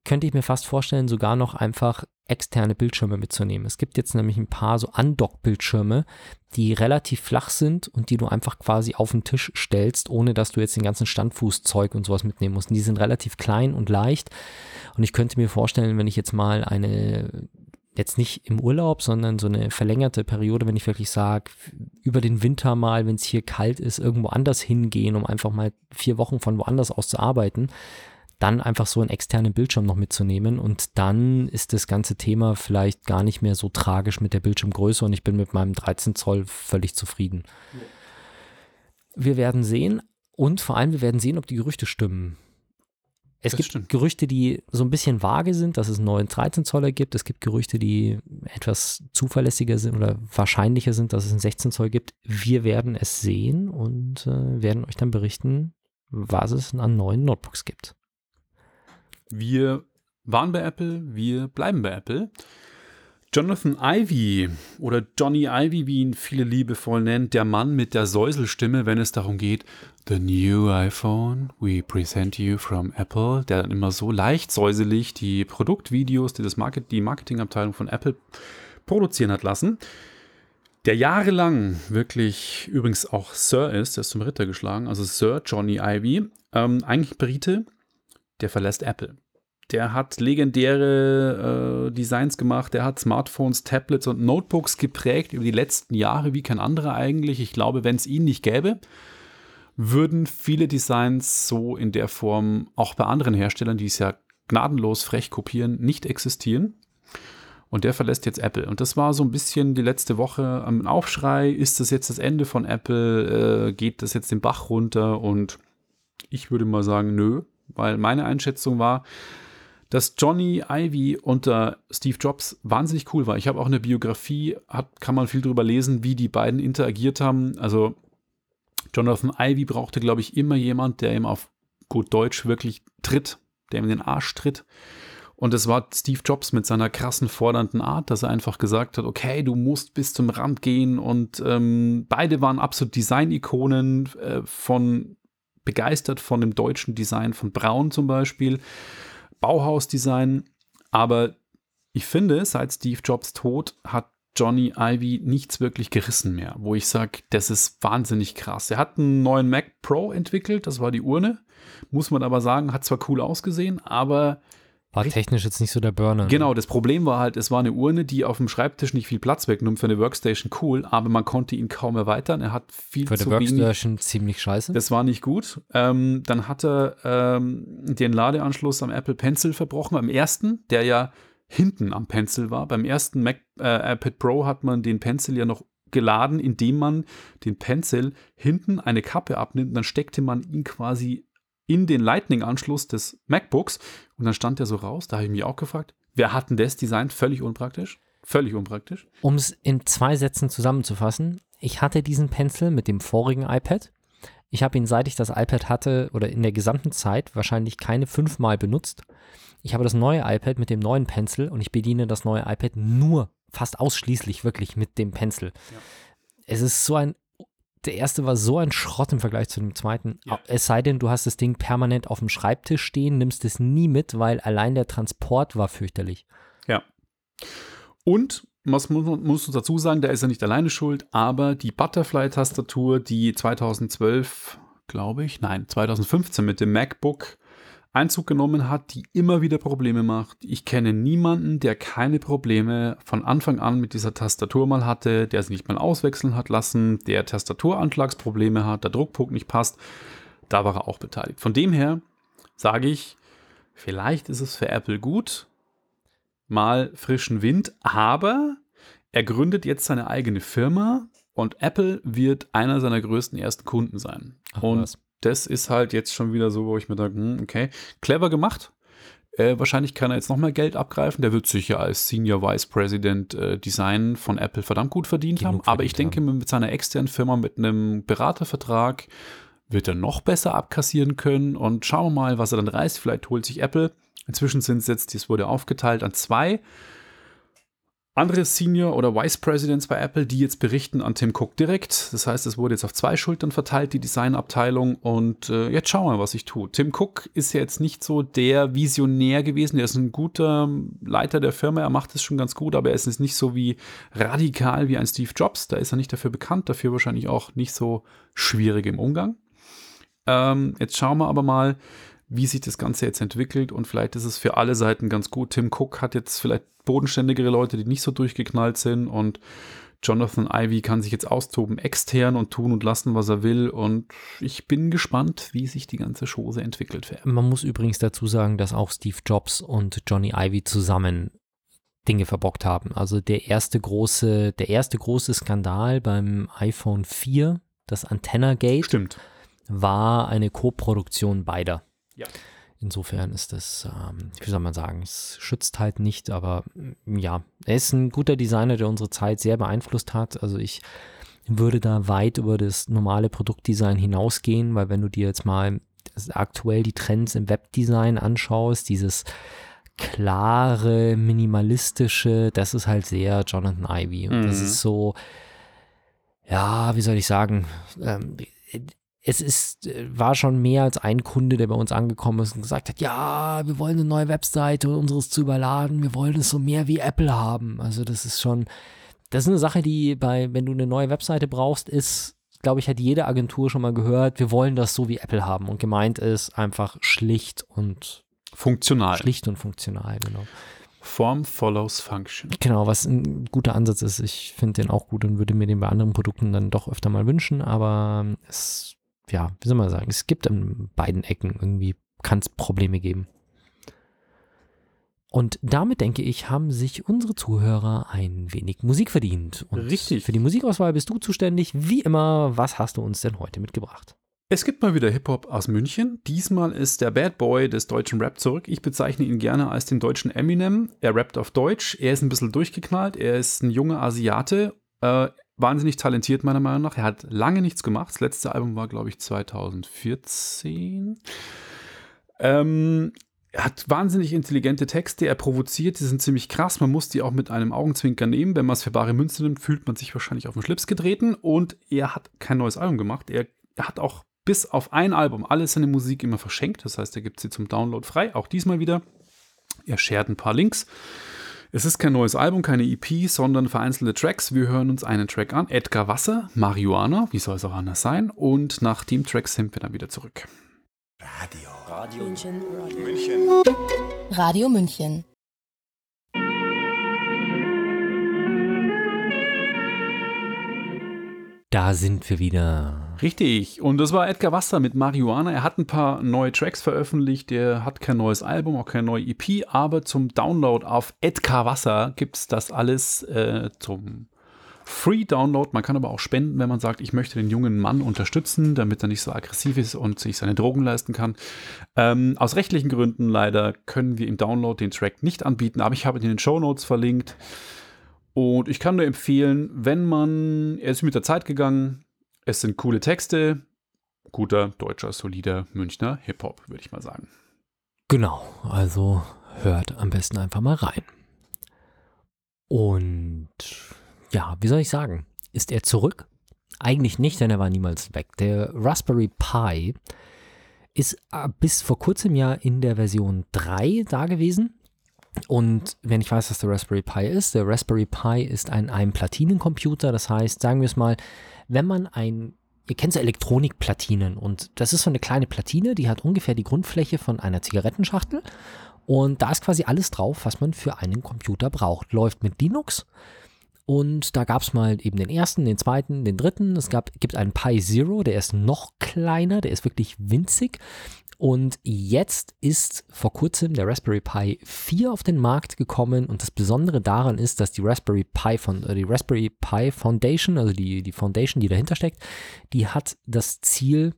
könnte ich mir fast vorstellen, sogar noch einfach externe Bildschirme mitzunehmen. Es gibt jetzt nämlich ein paar so Undock-Bildschirme, die relativ flach sind und die du einfach quasi auf den Tisch stellst, ohne dass du jetzt den ganzen Standfußzeug und sowas mitnehmen musst. Und die sind relativ klein und leicht. Und ich könnte mir vorstellen, wenn ich jetzt mal eine, jetzt nicht im Urlaub, sondern so eine verlängerte Periode, wenn ich wirklich sage, über den Winter mal, wenn es hier kalt ist, irgendwo anders hingehen, um einfach mal vier Wochen von woanders aus zu arbeiten, dann einfach so einen externen Bildschirm noch mitzunehmen und dann ist das ganze Thema vielleicht gar nicht mehr so tragisch mit der Bildschirmgröße und ich bin mit meinem 13 Zoll völlig zufrieden. Wir werden sehen und vor allem wir werden sehen, ob die Gerüchte stimmen. Es Das gibt stimmt. Gerüchte, die so ein bisschen vage sind, dass es einen neuen 13 Zoller gibt. Es gibt Gerüchte, die etwas zuverlässiger sind oder wahrscheinlicher sind, dass es einen 16 Zoll gibt. Wir werden es sehen und äh, werden euch dann berichten, was es an neuen Notebooks gibt. Wir waren bei Apple, wir bleiben bei Apple. Jonathan Ivy oder Johnny Ivy, wie ihn viele liebevoll nennen, der Mann mit der Säuselstimme, wenn es darum geht, The new iPhone, we present you from Apple, der dann immer so leicht säuselig die Produktvideos, die das Market, die Marketingabteilung von Apple produzieren hat lassen, der jahrelang wirklich übrigens auch Sir ist, der ist zum Ritter geschlagen, also Sir Johnny Ivy, ähm, eigentlich Brite, der verlässt Apple. Der hat legendäre äh, Designs gemacht, der hat Smartphones, Tablets und Notebooks geprägt über die letzten Jahre wie kein anderer eigentlich. Ich glaube, wenn es ihn nicht gäbe, würden viele Designs so in der Form auch bei anderen Herstellern, die es ja gnadenlos frech kopieren, nicht existieren. Und der verlässt jetzt Apple. Und das war so ein bisschen die letzte Woche am Aufschrei. Ist das jetzt das Ende von Apple? Äh, geht das jetzt den Bach runter? Und ich würde mal sagen, nö, weil meine Einschätzung war, dass Johnny Ivy unter Steve Jobs wahnsinnig cool war. Ich habe auch eine Biografie, hat, kann man viel drüber lesen, wie die beiden interagiert haben. Also Jonathan Ivy brauchte, glaube ich, immer jemand, der ihm auf gut Deutsch wirklich tritt, der ihm in den Arsch tritt. Und es war Steve Jobs mit seiner krassen, fordernden Art, dass er einfach gesagt hat, okay, du musst bis zum Rand gehen. Und ähm, beide waren absolut Design-Ikonen äh, von begeistert von dem deutschen Design von Braun zum Beispiel, Bauhaus-Design. Aber ich finde, seit Steve Jobs Tod hat Johnny Ivy nichts wirklich gerissen mehr, wo ich sage, das ist wahnsinnig krass. Er hat einen neuen Mac Pro entwickelt, das war die Urne. Muss man aber sagen, hat zwar cool ausgesehen, aber war technisch jetzt nicht so der Burner. Genau, das Problem war halt, es war eine Urne, die auf dem Schreibtisch nicht viel Platz wegnimmt für eine Workstation cool, aber man konnte ihn kaum erweitern. Er hat viel für zu wenig. Für die Workstation ziemlich scheiße. Das war nicht gut. Ähm, dann hat er ähm, den Ladeanschluss am Apple Pencil verbrochen, am ersten, der ja hinten am Pencil war. Beim ersten Mac äh, iPad Pro hat man den Pencil ja noch geladen, indem man den Pencil hinten eine Kappe abnimmt. Dann steckte man ihn quasi in den Lightning-Anschluss des MacBooks und dann stand der so raus. Da habe ich mich auch gefragt, wer hat denn das designt? Völlig unpraktisch. Völlig unpraktisch. Um es in zwei Sätzen zusammenzufassen, ich hatte diesen Pencil mit dem vorigen iPad. Ich habe ihn, seit ich das iPad hatte oder in der gesamten Zeit, wahrscheinlich keine fünfmal benutzt. Ich habe das neue iPad mit dem neuen Pencil und ich bediene das neue iPad nur, fast ausschließlich wirklich mit dem Pencil. Ja. Es ist so ein der erste war so ein Schrott im Vergleich zu dem zweiten. Ja. Es sei denn, du hast das Ding permanent auf dem Schreibtisch stehen, nimmst es nie mit, weil allein der Transport war fürchterlich. Ja. Und was muss, muss uns dazu sagen, da ist er nicht alleine schuld, aber die Butterfly-Tastatur, die 2012, glaube ich, nein, 2015 mit dem MacBook Einzug genommen hat, die immer wieder Probleme macht. Ich kenne niemanden, der keine Probleme von Anfang an mit dieser Tastatur mal hatte, der sie nicht mal auswechseln hat lassen, der Tastaturanschlagsprobleme hat, der Druckpunkt nicht passt. Da war er auch beteiligt. Von dem her sage ich, vielleicht ist es für Apple gut, mal frischen Wind, aber er gründet jetzt seine eigene Firma und Apple wird einer seiner größten ersten Kunden sein. Ach, und was das ist halt jetzt schon wieder so, wo ich mir denke, hm, okay, clever gemacht. Äh, wahrscheinlich kann er jetzt noch mehr Geld abgreifen. Der wird sicher als Senior Vice President äh, Design von Apple verdammt gut verdient Genug haben. Verdient Aber ich denke, haben. mit seiner externen Firma, mit einem Beratervertrag, wird er noch besser abkassieren können. Und schauen wir mal, was er dann reißt. Vielleicht holt sich Apple. Inzwischen sind es jetzt, das wurde aufgeteilt an zwei andere Senior oder Vice Presidents bei Apple, die jetzt berichten an Tim Cook direkt. Das heißt, es wurde jetzt auf zwei Schultern verteilt, die Designabteilung. Und äh, jetzt schauen wir mal, was ich tue. Tim Cook ist ja jetzt nicht so der Visionär gewesen. Er ist ein guter Leiter der Firma. Er macht es schon ganz gut, aber er ist nicht so wie radikal wie ein Steve Jobs. Da ist er nicht dafür bekannt. Dafür wahrscheinlich auch nicht so schwierig im Umgang. Ähm, jetzt schauen wir aber mal, wie sich das Ganze jetzt entwickelt und vielleicht ist es für alle Seiten ganz gut. Tim Cook hat jetzt vielleicht bodenständigere Leute, die nicht so durchgeknallt sind und Jonathan Ivy kann sich jetzt austoben extern und tun und lassen, was er will. Und ich bin gespannt, wie sich die ganze Chose entwickelt. Man muss übrigens dazu sagen, dass auch Steve Jobs und Johnny Ivy zusammen Dinge verbockt haben. Also der erste große, der erste große Skandal beim iPhone 4, das Antenna Gate, Stimmt. war eine Co-Produktion beider. Ja. Insofern ist das, ähm, wie soll man sagen, es schützt halt nicht, aber mm, ja, er ist ein guter Designer, der unsere Zeit sehr beeinflusst hat. Also ich würde da weit über das normale Produktdesign hinausgehen, weil wenn du dir jetzt mal aktuell die Trends im Webdesign anschaust, dieses klare, minimalistische, das ist halt sehr Jonathan Ivy. Und mhm. das ist so, ja, wie soll ich sagen, ähm, es ist, äh, war schon mehr als ein Kunde, der bei uns angekommen ist und gesagt hat, ja, wir wollen eine neue Webseite, um unseres zu überladen, wir wollen es so mehr wie Apple haben. Also das ist schon, das ist eine Sache, die bei, wenn du eine neue Webseite brauchst, ist, glaube ich, hat jede Agentur schon mal gehört, wir wollen das so wie Apple haben. Und gemeint ist einfach schlicht und funktional. Schlicht und funktional, genau. Form follows Function. Genau, was ein guter Ansatz ist. Ich finde den auch gut und würde mir den bei anderen Produkten dann doch öfter mal wünschen, aber es ja, wie soll man sagen, es gibt an beiden Ecken irgendwie, kann es Probleme geben. Und damit denke ich, haben sich unsere Zuhörer ein wenig Musik verdient. Und Richtig. Für die Musikauswahl bist du zuständig. Wie immer, was hast du uns denn heute mitgebracht? Es gibt mal wieder Hip-Hop aus München. Diesmal ist der Bad Boy des deutschen Rap zurück. Ich bezeichne ihn gerne als den deutschen Eminem. Er rappt auf Deutsch. Er ist ein bisschen durchgeknallt. Er ist ein junger Asiate. Äh, wahnsinnig talentiert, meiner Meinung nach. Er hat lange nichts gemacht. Das letzte Album war, glaube ich, 2014. Ähm, er hat wahnsinnig intelligente Texte, er provoziert, die sind ziemlich krass. Man muss die auch mit einem Augenzwinker nehmen. Wenn man es für bare Münze nimmt, fühlt man sich wahrscheinlich auf den Schlips getreten. Und er hat kein neues Album gemacht. Er, er hat auch bis auf ein Album alle seine Musik immer verschenkt. Das heißt, er gibt sie zum Download frei. Auch diesmal wieder. Er shared ein paar Links. Es ist kein neues Album, keine EP, sondern vereinzelte Tracks. Wir hören uns einen Track an. Edgar Wasser, Marihuana, wie soll es auch anders sein? Und nach dem Track sind wir dann wieder zurück. Radio. Radio München. München. Radio München. Da sind wir wieder. Richtig. Und das war Edgar Wasser mit Marihuana. Er hat ein paar neue Tracks veröffentlicht. Er hat kein neues Album, auch keine neue EP. Aber zum Download auf Edgar Wasser gibt es das alles äh, zum Free Download. Man kann aber auch spenden, wenn man sagt, ich möchte den jungen Mann unterstützen, damit er nicht so aggressiv ist und sich seine Drogen leisten kann. Ähm, aus rechtlichen Gründen leider können wir im Download den Track nicht anbieten, aber ich habe ihn in den Show Notes verlinkt. Und ich kann nur empfehlen, wenn man, er ist mit der Zeit gegangen, es sind coole Texte, guter, deutscher, solider Münchner Hip-Hop, würde ich mal sagen. Genau, also hört am besten einfach mal rein. Und ja, wie soll ich sagen? Ist er zurück? Eigentlich nicht, denn er war niemals weg. Der Raspberry Pi ist äh, bis vor kurzem ja in der Version 3 da gewesen. Und wenn ich weiß, was der Raspberry Pi ist, der Raspberry Pi ist ein, ein Platinencomputer. Das heißt, sagen wir es mal, wenn man ein, ihr kennt so Elektronikplatinen und das ist so eine kleine Platine, die hat ungefähr die Grundfläche von einer Zigarettenschachtel. Und da ist quasi alles drauf, was man für einen Computer braucht. Läuft mit Linux. Und da gab es mal eben den ersten, den zweiten, den dritten. Es gab, gibt einen Pi Zero, der ist noch kleiner, der ist wirklich winzig. Und jetzt ist vor kurzem der Raspberry Pi 4 auf den Markt gekommen und das Besondere daran ist, dass die Raspberry Pi von äh, die Raspberry Pi Foundation, also die, die Foundation, die dahinter steckt, die hat das Ziel,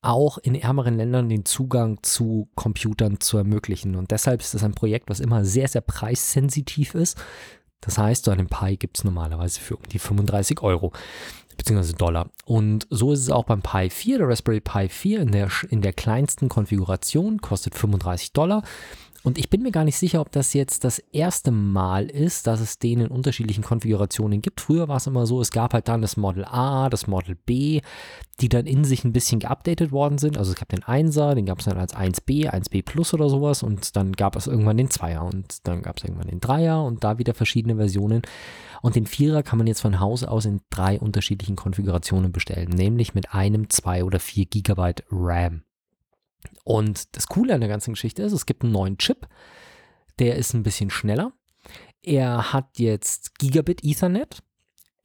auch in ärmeren Ländern den Zugang zu Computern zu ermöglichen. Und deshalb ist das ein Projekt, was immer sehr, sehr preissensitiv ist. Das heißt, so einen Pi gibt es normalerweise für um die 35 Euro beziehungsweise Dollar. Und so ist es auch beim Pi 4. Der Raspberry Pi 4 in der, in der kleinsten Konfiguration kostet 35 Dollar. Und ich bin mir gar nicht sicher, ob das jetzt das erste Mal ist, dass es den in unterschiedlichen Konfigurationen gibt. Früher war es immer so, es gab halt dann das Model A, das Model B, die dann in sich ein bisschen geupdatet worden sind. Also es gab den 1er, den gab es dann als 1B, 1B Plus oder sowas und dann gab es irgendwann den 2er und dann gab es irgendwann den 3er und da wieder verschiedene Versionen. Und den Vierer kann man jetzt von Haus aus in drei unterschiedlichen Konfigurationen bestellen, nämlich mit einem, zwei oder vier Gigabyte RAM. Und das Coole an der ganzen Geschichte ist, es gibt einen neuen Chip, der ist ein bisschen schneller. Er hat jetzt Gigabit Ethernet.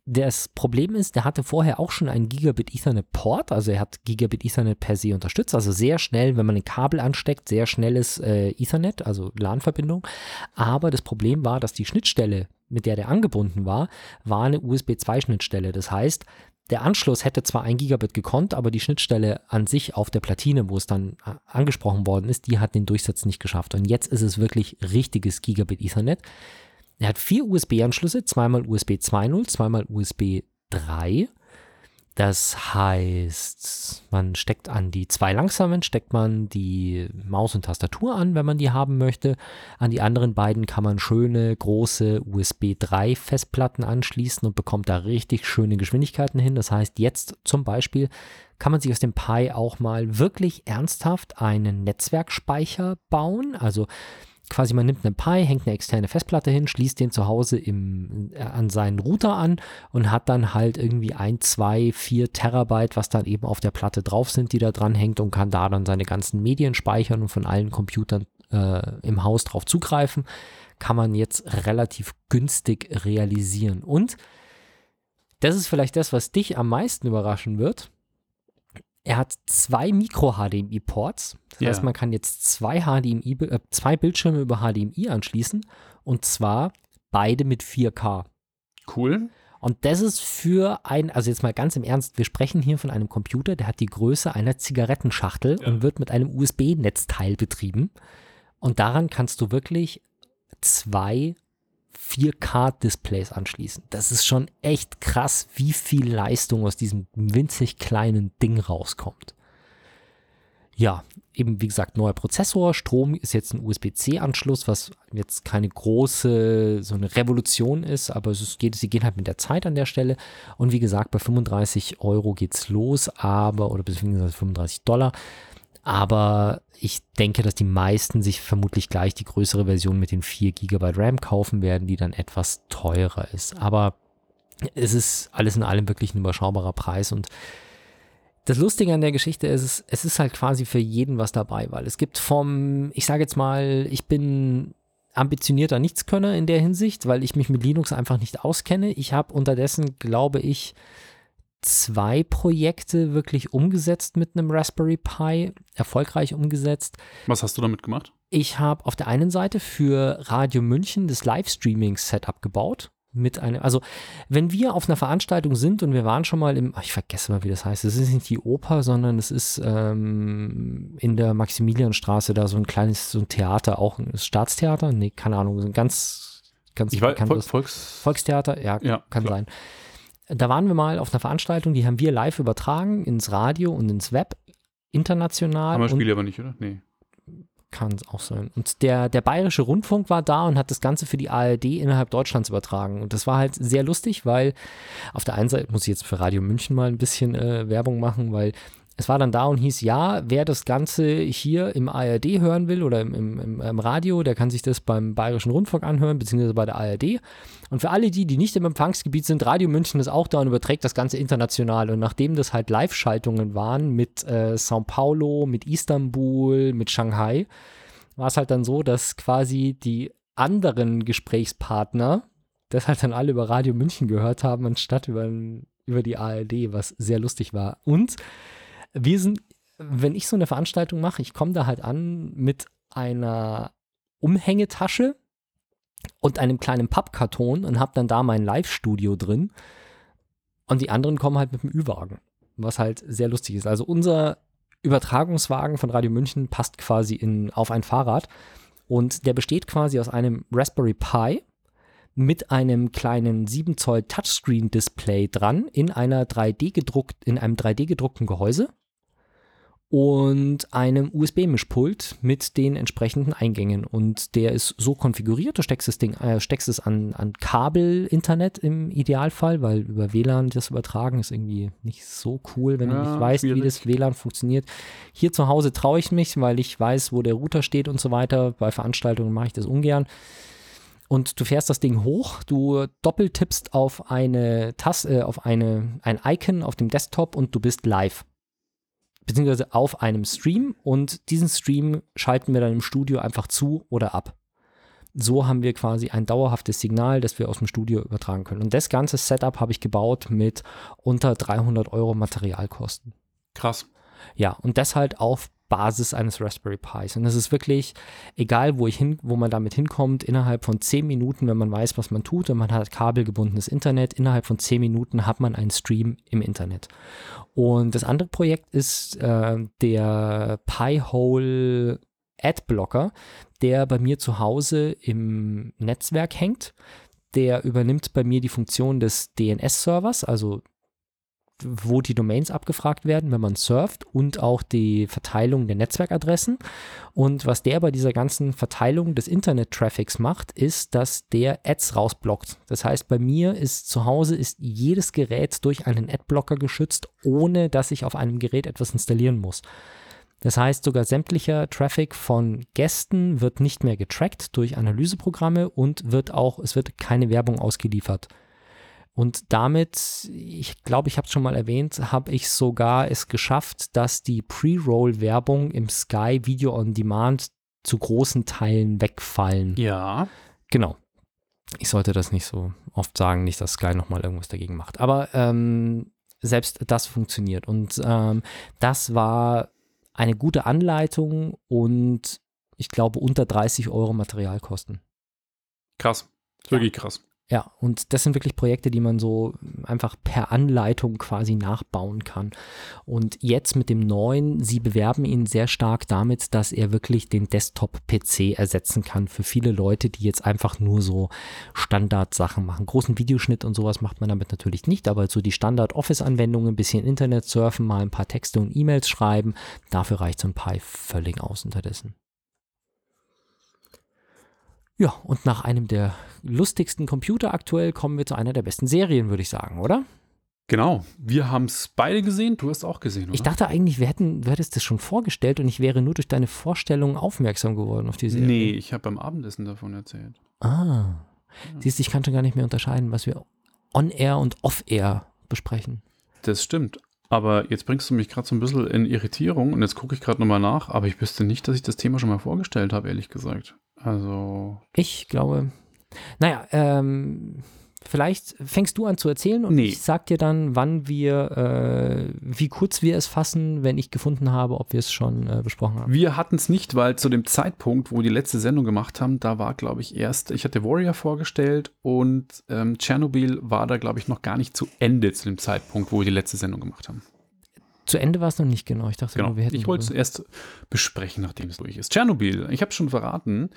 Das Problem ist, der hatte vorher auch schon einen Gigabit Ethernet Port, also er hat Gigabit Ethernet per se unterstützt, also sehr schnell, wenn man ein Kabel ansteckt, sehr schnelles äh, Ethernet, also LAN-Verbindung. Aber das Problem war, dass die Schnittstelle, mit der der angebunden war, war eine USB 2-Schnittstelle. Das heißt, der Anschluss hätte zwar ein Gigabit gekonnt, aber die Schnittstelle an sich auf der Platine, wo es dann äh, angesprochen worden ist, die hat den Durchsatz nicht geschafft. Und jetzt ist es wirklich richtiges Gigabit Ethernet. Er hat vier USB-Anschlüsse, zweimal USB 2.0, zweimal USB 3. Das heißt, man steckt an die zwei langsamen, steckt man die Maus und Tastatur an, wenn man die haben möchte. An die anderen beiden kann man schöne große USB 3 Festplatten anschließen und bekommt da richtig schöne Geschwindigkeiten hin. Das heißt, jetzt zum Beispiel kann man sich aus dem Pi auch mal wirklich ernsthaft einen Netzwerkspeicher bauen. Also quasi man nimmt einen Pi, hängt eine externe Festplatte hin, schließt den zu Hause im, äh, an seinen Router an und hat dann halt irgendwie ein, zwei, vier Terabyte, was dann eben auf der Platte drauf sind, die da dran hängt und kann da dann seine ganzen Medien speichern und von allen Computern äh, im Haus drauf zugreifen. Kann man jetzt relativ günstig realisieren. Und das ist vielleicht das, was dich am meisten überraschen wird. Er hat zwei Micro-HDMI-Ports. Das Ja. heißt, man kann jetzt zwei, HDMI, äh, zwei Bildschirme über HDMI anschließen. Und zwar beide mit 4K. Cool. Und das ist für ein, also jetzt mal ganz im Ernst, wir sprechen hier von einem Computer, der hat die Größe einer Zigarettenschachtel Ja. und wird mit einem USB-Netzteil betrieben. Und daran kannst du wirklich zwei 4K-Displays anschließen. Das ist schon echt krass, wie viel Leistung aus diesem winzig kleinen Ding rauskommt. Ja, eben wie gesagt, neuer Prozessor. Strom ist jetzt ein USB-C-Anschluss, was jetzt keine große, so eine Revolution ist, aber es geht, sie gehen halt mit der Zeit an der Stelle. Und wie gesagt, bei 35 Euro geht's los, aber, oder beziehungsweise 35 Dollar. Aber ich denke, dass die meisten sich vermutlich gleich die größere Version mit den 4 GB RAM kaufen werden, die dann etwas teurer ist. Aber es ist alles in allem wirklich ein überschaubarer Preis und das Lustige an der Geschichte ist, es- ist halt quasi für jeden was dabei, weil es gibt vom, ich sage jetzt mal, ich bin ambitionierter Nichtskönner in der Hinsicht, weil ich mich mit Linux einfach nicht auskenne. Ich habe unterdessen, glaube ich, zwei Projekte wirklich umgesetzt mit einem Raspberry Pi, erfolgreich umgesetzt. Was hast du damit gemacht? Ich habe auf der einen Seite für Radio München das Livestreaming-Setup gebaut. Mit einem, also wenn wir auf einer Veranstaltung sind und wir waren schon mal im, ich vergesse mal, wie das heißt, es ist nicht die Oper, sondern es ist ähm, in der Maximilianstraße da so ein kleines, so ein Theater, auch ein Staatstheater, nee, keine Ahnung, so ein ganz, ganz Ich weiß, Volks. Volkstheater, ja, Ja, kann klar. sein. Da waren wir mal auf einer Veranstaltung, die haben wir live übertragen ins Radio und ins Web, international. Haben wir Spiele aber nicht, oder? Nee. kann es auch sein. Und der, der Bayerische Rundfunk war da und hat das Ganze für die ARD innerhalb Deutschlands übertragen. Und das war halt sehr lustig, weil auf der einen Seite muss ich jetzt für Radio München mal ein bisschen äh, Werbung machen, weil es war dann da und hieß, ja, wer das Ganze hier im ARD hören will oder im, im, im, Radio, der kann sich das beim Bayerischen Rundfunk anhören, beziehungsweise bei der ARD. Und für alle die, die nicht im Empfangsgebiet sind, Radio München ist auch da und überträgt das Ganze international. Und nachdem das halt Live-Schaltungen waren mit äh, Sao Paulo, mit Istanbul, mit Shanghai, war es halt dann so, dass quasi die anderen Gesprächspartner das halt dann alle über Radio München gehört haben, anstatt über, über die ARD, was sehr lustig war. Und wir sind, wenn ich so eine Veranstaltung mache, ich komme da halt an mit einer Umhängetasche und einem kleinen Pappkarton und habe dann da mein Live-Studio drin. Und die anderen kommen halt mit dem Ü-Wagen, was halt sehr lustig ist. Also unser Übertragungswagen von Radio München passt quasi in, auf ein Fahrrad und der besteht quasi aus einem Raspberry Pi mit einem kleinen 7 Zoll Touchscreen Display dran in einer 3D gedruckt in einem 3D gedruckten Gehäuse und einem USB-Mischpult mit den entsprechenden Eingängen. Und der ist so konfiguriert, du steckst das Ding, äh, steckst es an, an Kabel-Internet im Idealfall, weil über WLAN das übertragen ist irgendwie nicht so cool, wenn du Ja, nicht weißt, wie schwierig. das WLAN funktioniert. Hier zu Hause traue ich mich, weil ich weiß, wo der Router steht und so weiter. Bei Veranstaltungen mache ich das ungern. Und du fährst das Ding hoch, du doppeltippst auf eine Taste, äh, auf eine, ein Icon auf dem Desktop und du bist live beziehungsweise auf einem Stream und diesen Stream schalten wir dann im Studio einfach zu oder ab. So haben wir quasi ein dauerhaftes Signal, das wir aus dem Studio übertragen können. Und das ganze Setup habe ich gebaut mit unter 300 Euro Materialkosten. Krass. Ja, und das halt auf Basis eines Raspberry Pis. Und es ist wirklich, egal wo ich hin, wo man damit hinkommt, innerhalb von 10 Minuten, wenn man weiß, was man tut und man hat kabelgebundenes Internet, innerhalb von 10 Minuten hat man einen Stream im Internet. Und das andere Projekt ist äh, der Pi-Hole Adblocker, der bei mir zu Hause im Netzwerk hängt. Der übernimmt bei mir die Funktion des DNS-Servers, also wo die Domains abgefragt werden, wenn man surft und auch die Verteilung der Netzwerkadressen. Und was der bei dieser ganzen Verteilung des Internet-Traffics macht, ist, dass der Ads rausblockt. Das heißt, bei mir ist zu Hause ist jedes Gerät durch einen Adblocker geschützt, ohne dass ich auf einem Gerät etwas installieren muss. Das heißt, sogar sämtlicher Traffic von Gästen wird nicht mehr getrackt durch Analyseprogramme und wird auch, es wird keine Werbung ausgeliefert. Und damit, ich glaube, ich habe es schon mal erwähnt, habe ich sogar es geschafft, dass die Pre-Roll-Werbung im Sky Video on Demand zu großen Teilen wegfallen. Ja. Genau. Ich sollte das nicht so oft sagen, nicht, dass Sky nochmal irgendwas dagegen macht. Aber ähm, selbst das funktioniert. Und ähm, das war eine gute Anleitung und ich glaube unter 30 Euro Materialkosten. Krass. Wirklich krass. Ja, und das sind wirklich Projekte, die man so einfach per Anleitung quasi nachbauen kann. Und jetzt mit dem neuen, sie bewerben ihn sehr stark damit, dass er wirklich den Desktop-PC ersetzen kann für viele Leute, die jetzt einfach nur so Standardsachen machen. Großen Videoschnitt und sowas macht man damit natürlich nicht, aber so die Standard-Office-Anwendungen, ein bisschen Internet surfen, mal ein paar Texte und E-Mails schreiben, dafür reicht so ein Pi völlig aus unterdessen. Ja, und nach einem der lustigsten Computer aktuell kommen wir zu einer der besten Serien, würde ich sagen, oder? Genau. Wir haben es beide gesehen. Du hast auch gesehen, oder? Ich dachte eigentlich, wir hätten, du hättest das schon vorgestellt und ich wäre nur durch deine Vorstellung aufmerksam geworden auf die Serie. Nee, ich habe beim Abendessen davon erzählt. Ah. Siehst du, ich kann schon gar nicht mehr unterscheiden, was wir on-air und off-air besprechen. Das stimmt. Aber jetzt bringst du mich gerade so ein bisschen in Irritierung und jetzt gucke ich gerade nochmal nach, aber ich wüsste nicht, dass ich das Thema schon mal vorgestellt habe, ehrlich gesagt. Also. Ich glaube, naja, ähm, vielleicht fängst du an zu erzählen und Nee. ich sag dir dann, wann wir, äh, wie kurz wir es fassen, wenn ich gefunden habe, ob wir es schon äh, besprochen haben. Wir hatten es nicht, weil zu dem Zeitpunkt, wo wir die letzte Sendung gemacht haben, da war, glaube ich, erst, ich hatte Warrior vorgestellt und ähm, Tschernobyl war da, glaube ich, noch gar nicht zu Ende zu dem Zeitpunkt, wo wir die letzte Sendung gemacht haben. Zu Ende war es noch nicht genau. Ich dachte Genau. nur, wir hätten. Ich wollte es erst besprechen, nachdem es durch ist. Tschernobyl, ich habe schon verraten,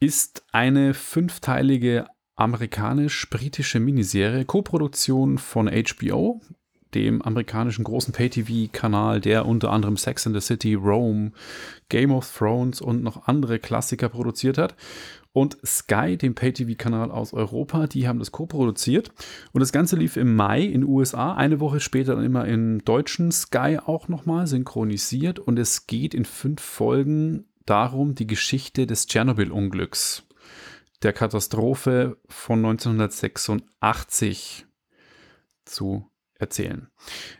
ist eine fünfteilige amerikanisch-britische Miniserie, Koproduktion von HBO, dem amerikanischen großen Pay-TV-Kanal, der unter anderem Sex and the City, Rome, Game of Thrones und noch andere Klassiker produziert hat. Und Sky, dem Pay-TV-Kanal aus Europa, die haben das co-produziert. Und das Ganze lief im Mai in den USA, eine Woche später dann immer im deutschen Sky auch nochmal synchronisiert. Und es geht in fünf Folgen darum, die Geschichte des Tschernobyl-Unglücks, der Katastrophe von 1986 zu erzählen.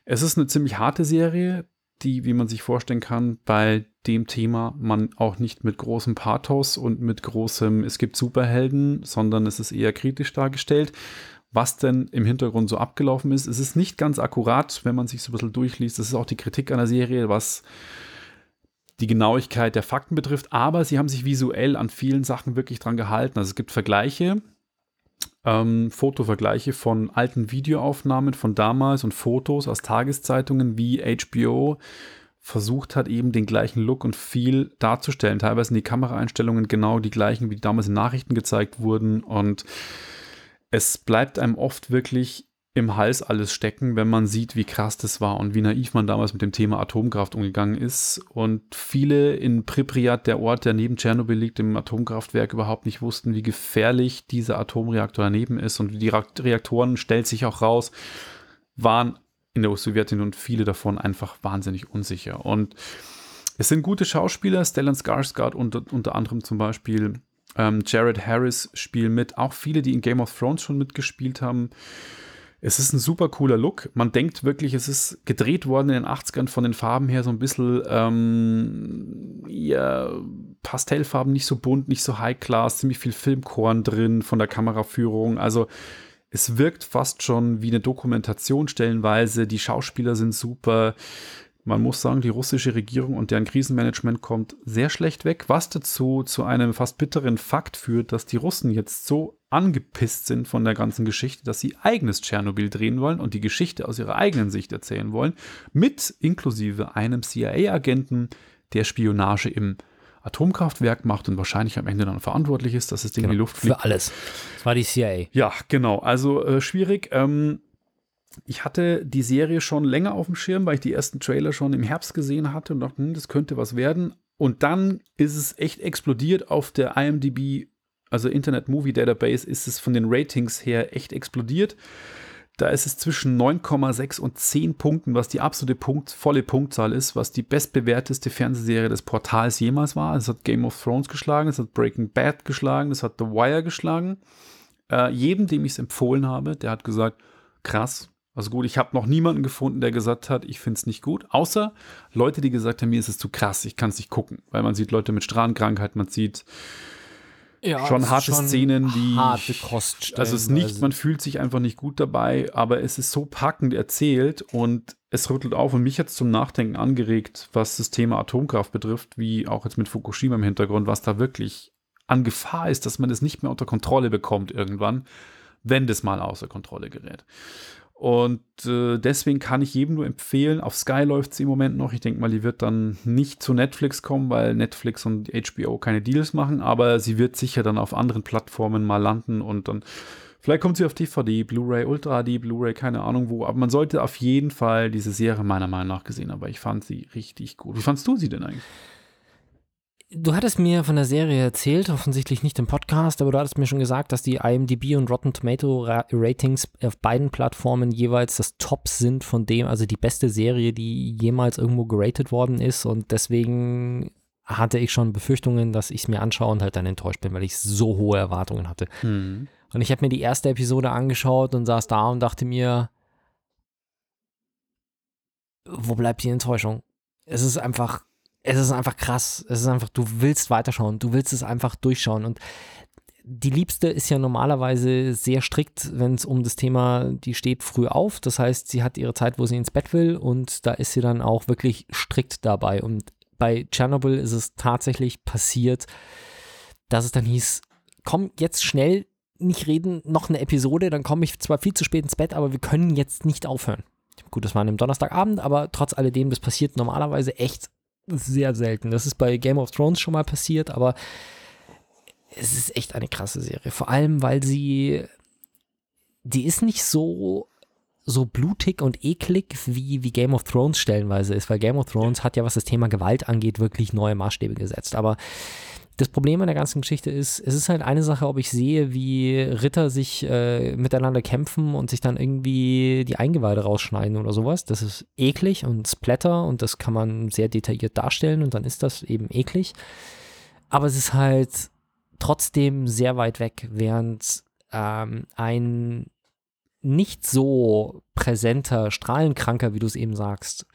Es ist eine ziemlich harte Serie, die, wie man sich vorstellen kann, bei dem Thema man auch nicht mit großem Pathos und mit großem Es gibt Superhelden, sondern es ist eher kritisch dargestellt. Was denn im Hintergrund so abgelaufen ist, es ist nicht ganz akkurat, wenn man sich so ein bisschen durchliest. Das ist auch die Kritik an der Serie, was die Genauigkeit der Fakten betrifft, aber sie haben sich visuell an vielen Sachen wirklich dran gehalten. Also es gibt Vergleiche, ähm, Fotovergleiche von alten Videoaufnahmen von damals und Fotos aus Tageszeitungen, wie HBO versucht hat, eben den gleichen Look und Feel darzustellen. Teilweise sind die Kameraeinstellungen genau die gleichen, wie damals in Nachrichten gezeigt wurden. Und es bleibt einem oft wirklich im Hals alles stecken, wenn man sieht, wie krass das war und wie naiv man damals mit dem Thema Atomkraft umgegangen ist. Und viele in Pripyat, der Ort, der neben Tschernobyl liegt, im Atomkraftwerk, überhaupt nicht wussten, wie gefährlich dieser Atomreaktor daneben ist. Und die Reaktoren, stellt sich auch raus, waren in der Sowjetunion und viele davon einfach wahnsinnig unsicher. Und es sind gute Schauspieler, Stellan Skarsgård unter, unter anderem zum Beispiel, ähm, Jared Harris spielen mit, auch viele, die in Game of Thrones schon mitgespielt haben. Es ist ein super cooler Look. Man denkt wirklich, es ist gedreht worden in den 80ern von den Farben her so ein bisschen ähm, ja, Pastellfarben, nicht so bunt, nicht so high class, ziemlich viel Filmkorn drin von der Kameraführung. Also es wirkt fast schon wie eine Dokumentation stellenweise. Die Schauspieler sind super. Man muss sagen, die russische Regierung und deren Krisenmanagement kommt sehr schlecht weg, was dazu zu einem fast bitteren Fakt führt, dass die Russen jetzt so angepisst sind von der ganzen Geschichte, dass sie eigenes Tschernobyl drehen wollen und die Geschichte aus ihrer eigenen Sicht erzählen wollen, mit inklusive einem CIA-Agenten, der Spionage im Atomkraftwerk macht und wahrscheinlich am Ende dann verantwortlich ist, dass das Ding in die Luft fliegt. Für alles. Das war die CIA. Ja, genau. Also äh, schwierig. Ähm, ich hatte die Serie schon länger auf dem Schirm, weil ich die ersten Trailer schon im Herbst gesehen hatte und dachte, hm, das könnte was werden. Und dann ist es echt explodiert auf der IMDb, also Internet Movie Database, ist es von den Ratings her echt explodiert. Da ist es zwischen 9,6 und 10 Punkten, was die absolute Punkt, volle Punktzahl ist, was die bestbewerteste Fernsehserie des Portals jemals war. Es hat Game of Thrones geschlagen, es hat Breaking Bad geschlagen, es hat The Wire geschlagen. Äh, jedem, dem ich es empfohlen habe, der hat gesagt, krass, also gut, ich habe noch niemanden gefunden, der gesagt hat, ich finde es nicht gut, außer Leute, die gesagt haben, mir ist es zu krass, ich kann es nicht gucken, weil man sieht Leute mit Strahlenkrankheit, man sieht Ja, schon harte schon Szenen, die. Harte Kost. Also es ist nicht, man fühlt sich einfach nicht gut dabei, aber es ist so packend erzählt und es rüttelt auf und mich hat es zum Nachdenken angeregt, was das Thema Atomkraft betrifft, wie auch jetzt mit Fukushima im Hintergrund, was da wirklich an Gefahr ist, dass man das nicht mehr unter Kontrolle bekommt irgendwann, wenn das mal außer Kontrolle gerät. Und äh, deswegen kann ich jedem nur empfehlen, auf Sky läuft es im Moment noch. Ich denke mal, die wird dann nicht zu Netflix kommen, weil Netflix und HBO keine Deals machen, aber sie wird sicher dann auf anderen Plattformen mal landen und dann vielleicht kommt sie auf DVD, Blu-ray, Ultra HD, Blu-ray, keine Ahnung wo. Aber man sollte auf jeden Fall diese Serie meiner Meinung nach gesehen haben, weil ich fand sie richtig gut. Wie fandst du sie denn eigentlich? Du hattest mir von der Serie erzählt, offensichtlich nicht im Podcast, aber du hattest mir schon gesagt, dass die IMDb und Rotten Tomato Ra Ratings auf beiden Plattformen jeweils das Top sind von dem, also die beste Serie, die jemals irgendwo geratet worden ist. Und deswegen hatte ich schon Befürchtungen, dass ich es mir anschaue und halt dann enttäuscht bin, weil ich so hohe Erwartungen hatte. Hm. Und ich habe mir die erste Episode angeschaut und saß da und dachte mir, wo bleibt die Enttäuschung? Es ist einfach, es ist einfach krass. Es ist einfach, du willst weiterschauen, du willst es einfach durchschauen. Und die Liebste ist ja normalerweise sehr strikt, wenn es um das Thema, die steht früh auf. Das heißt, sie hat ihre Zeit, wo sie ins Bett will und da ist sie dann auch wirklich strikt dabei. Und bei Tschernobyl ist es tatsächlich passiert, dass es dann hieß, komm jetzt schnell, nicht reden, noch eine Episode, dann komme ich zwar viel zu spät ins Bett, aber wir können jetzt nicht aufhören. Gut, das war an einem Donnerstagabend, aber trotz alledem, das passiert normalerweise echt sehr selten. Das ist bei Game of Thrones schon mal passiert, aber es ist echt eine krasse Serie. Vor allem, weil sie, die ist nicht so, so blutig und eklig, wie, wie Game of Thrones stellenweise ist, weil Game of Thrones hat ja, was das Thema Gewalt angeht, wirklich neue Maßstäbe gesetzt. Aber das Problem an der ganzen Geschichte ist, es ist halt eine Sache, ob ich sehe, wie Ritter sich äh, miteinander kämpfen und sich dann irgendwie die Eingeweide rausschneiden oder sowas. Das ist eklig und Splatter und das kann man sehr detailliert darstellen und dann ist das eben eklig. Aber es ist halt trotzdem sehr weit weg, während ähm, ein nicht so präsenter Strahlenkranker, wie du es eben sagst,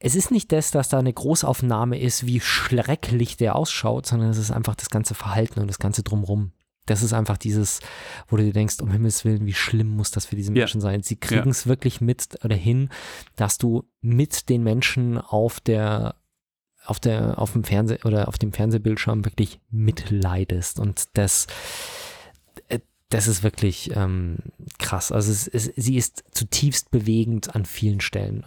es ist nicht das, dass da eine Großaufnahme ist, wie schrecklich der ausschaut, sondern es ist einfach das ganze Verhalten und das ganze Drumrum. Das ist einfach dieses, wo du dir denkst, um Himmels Willen, wie schlimm muss das für diese Menschen ja. sein. Sie kriegen es ja. wirklich mit oder hin, dass du mit den Menschen auf der auf der auf dem Fernseh oder auf dem Fernsehbildschirm wirklich mitleidest und das das ist wirklich ähm, krass. Also es, es, sie ist zutiefst bewegend an vielen Stellen.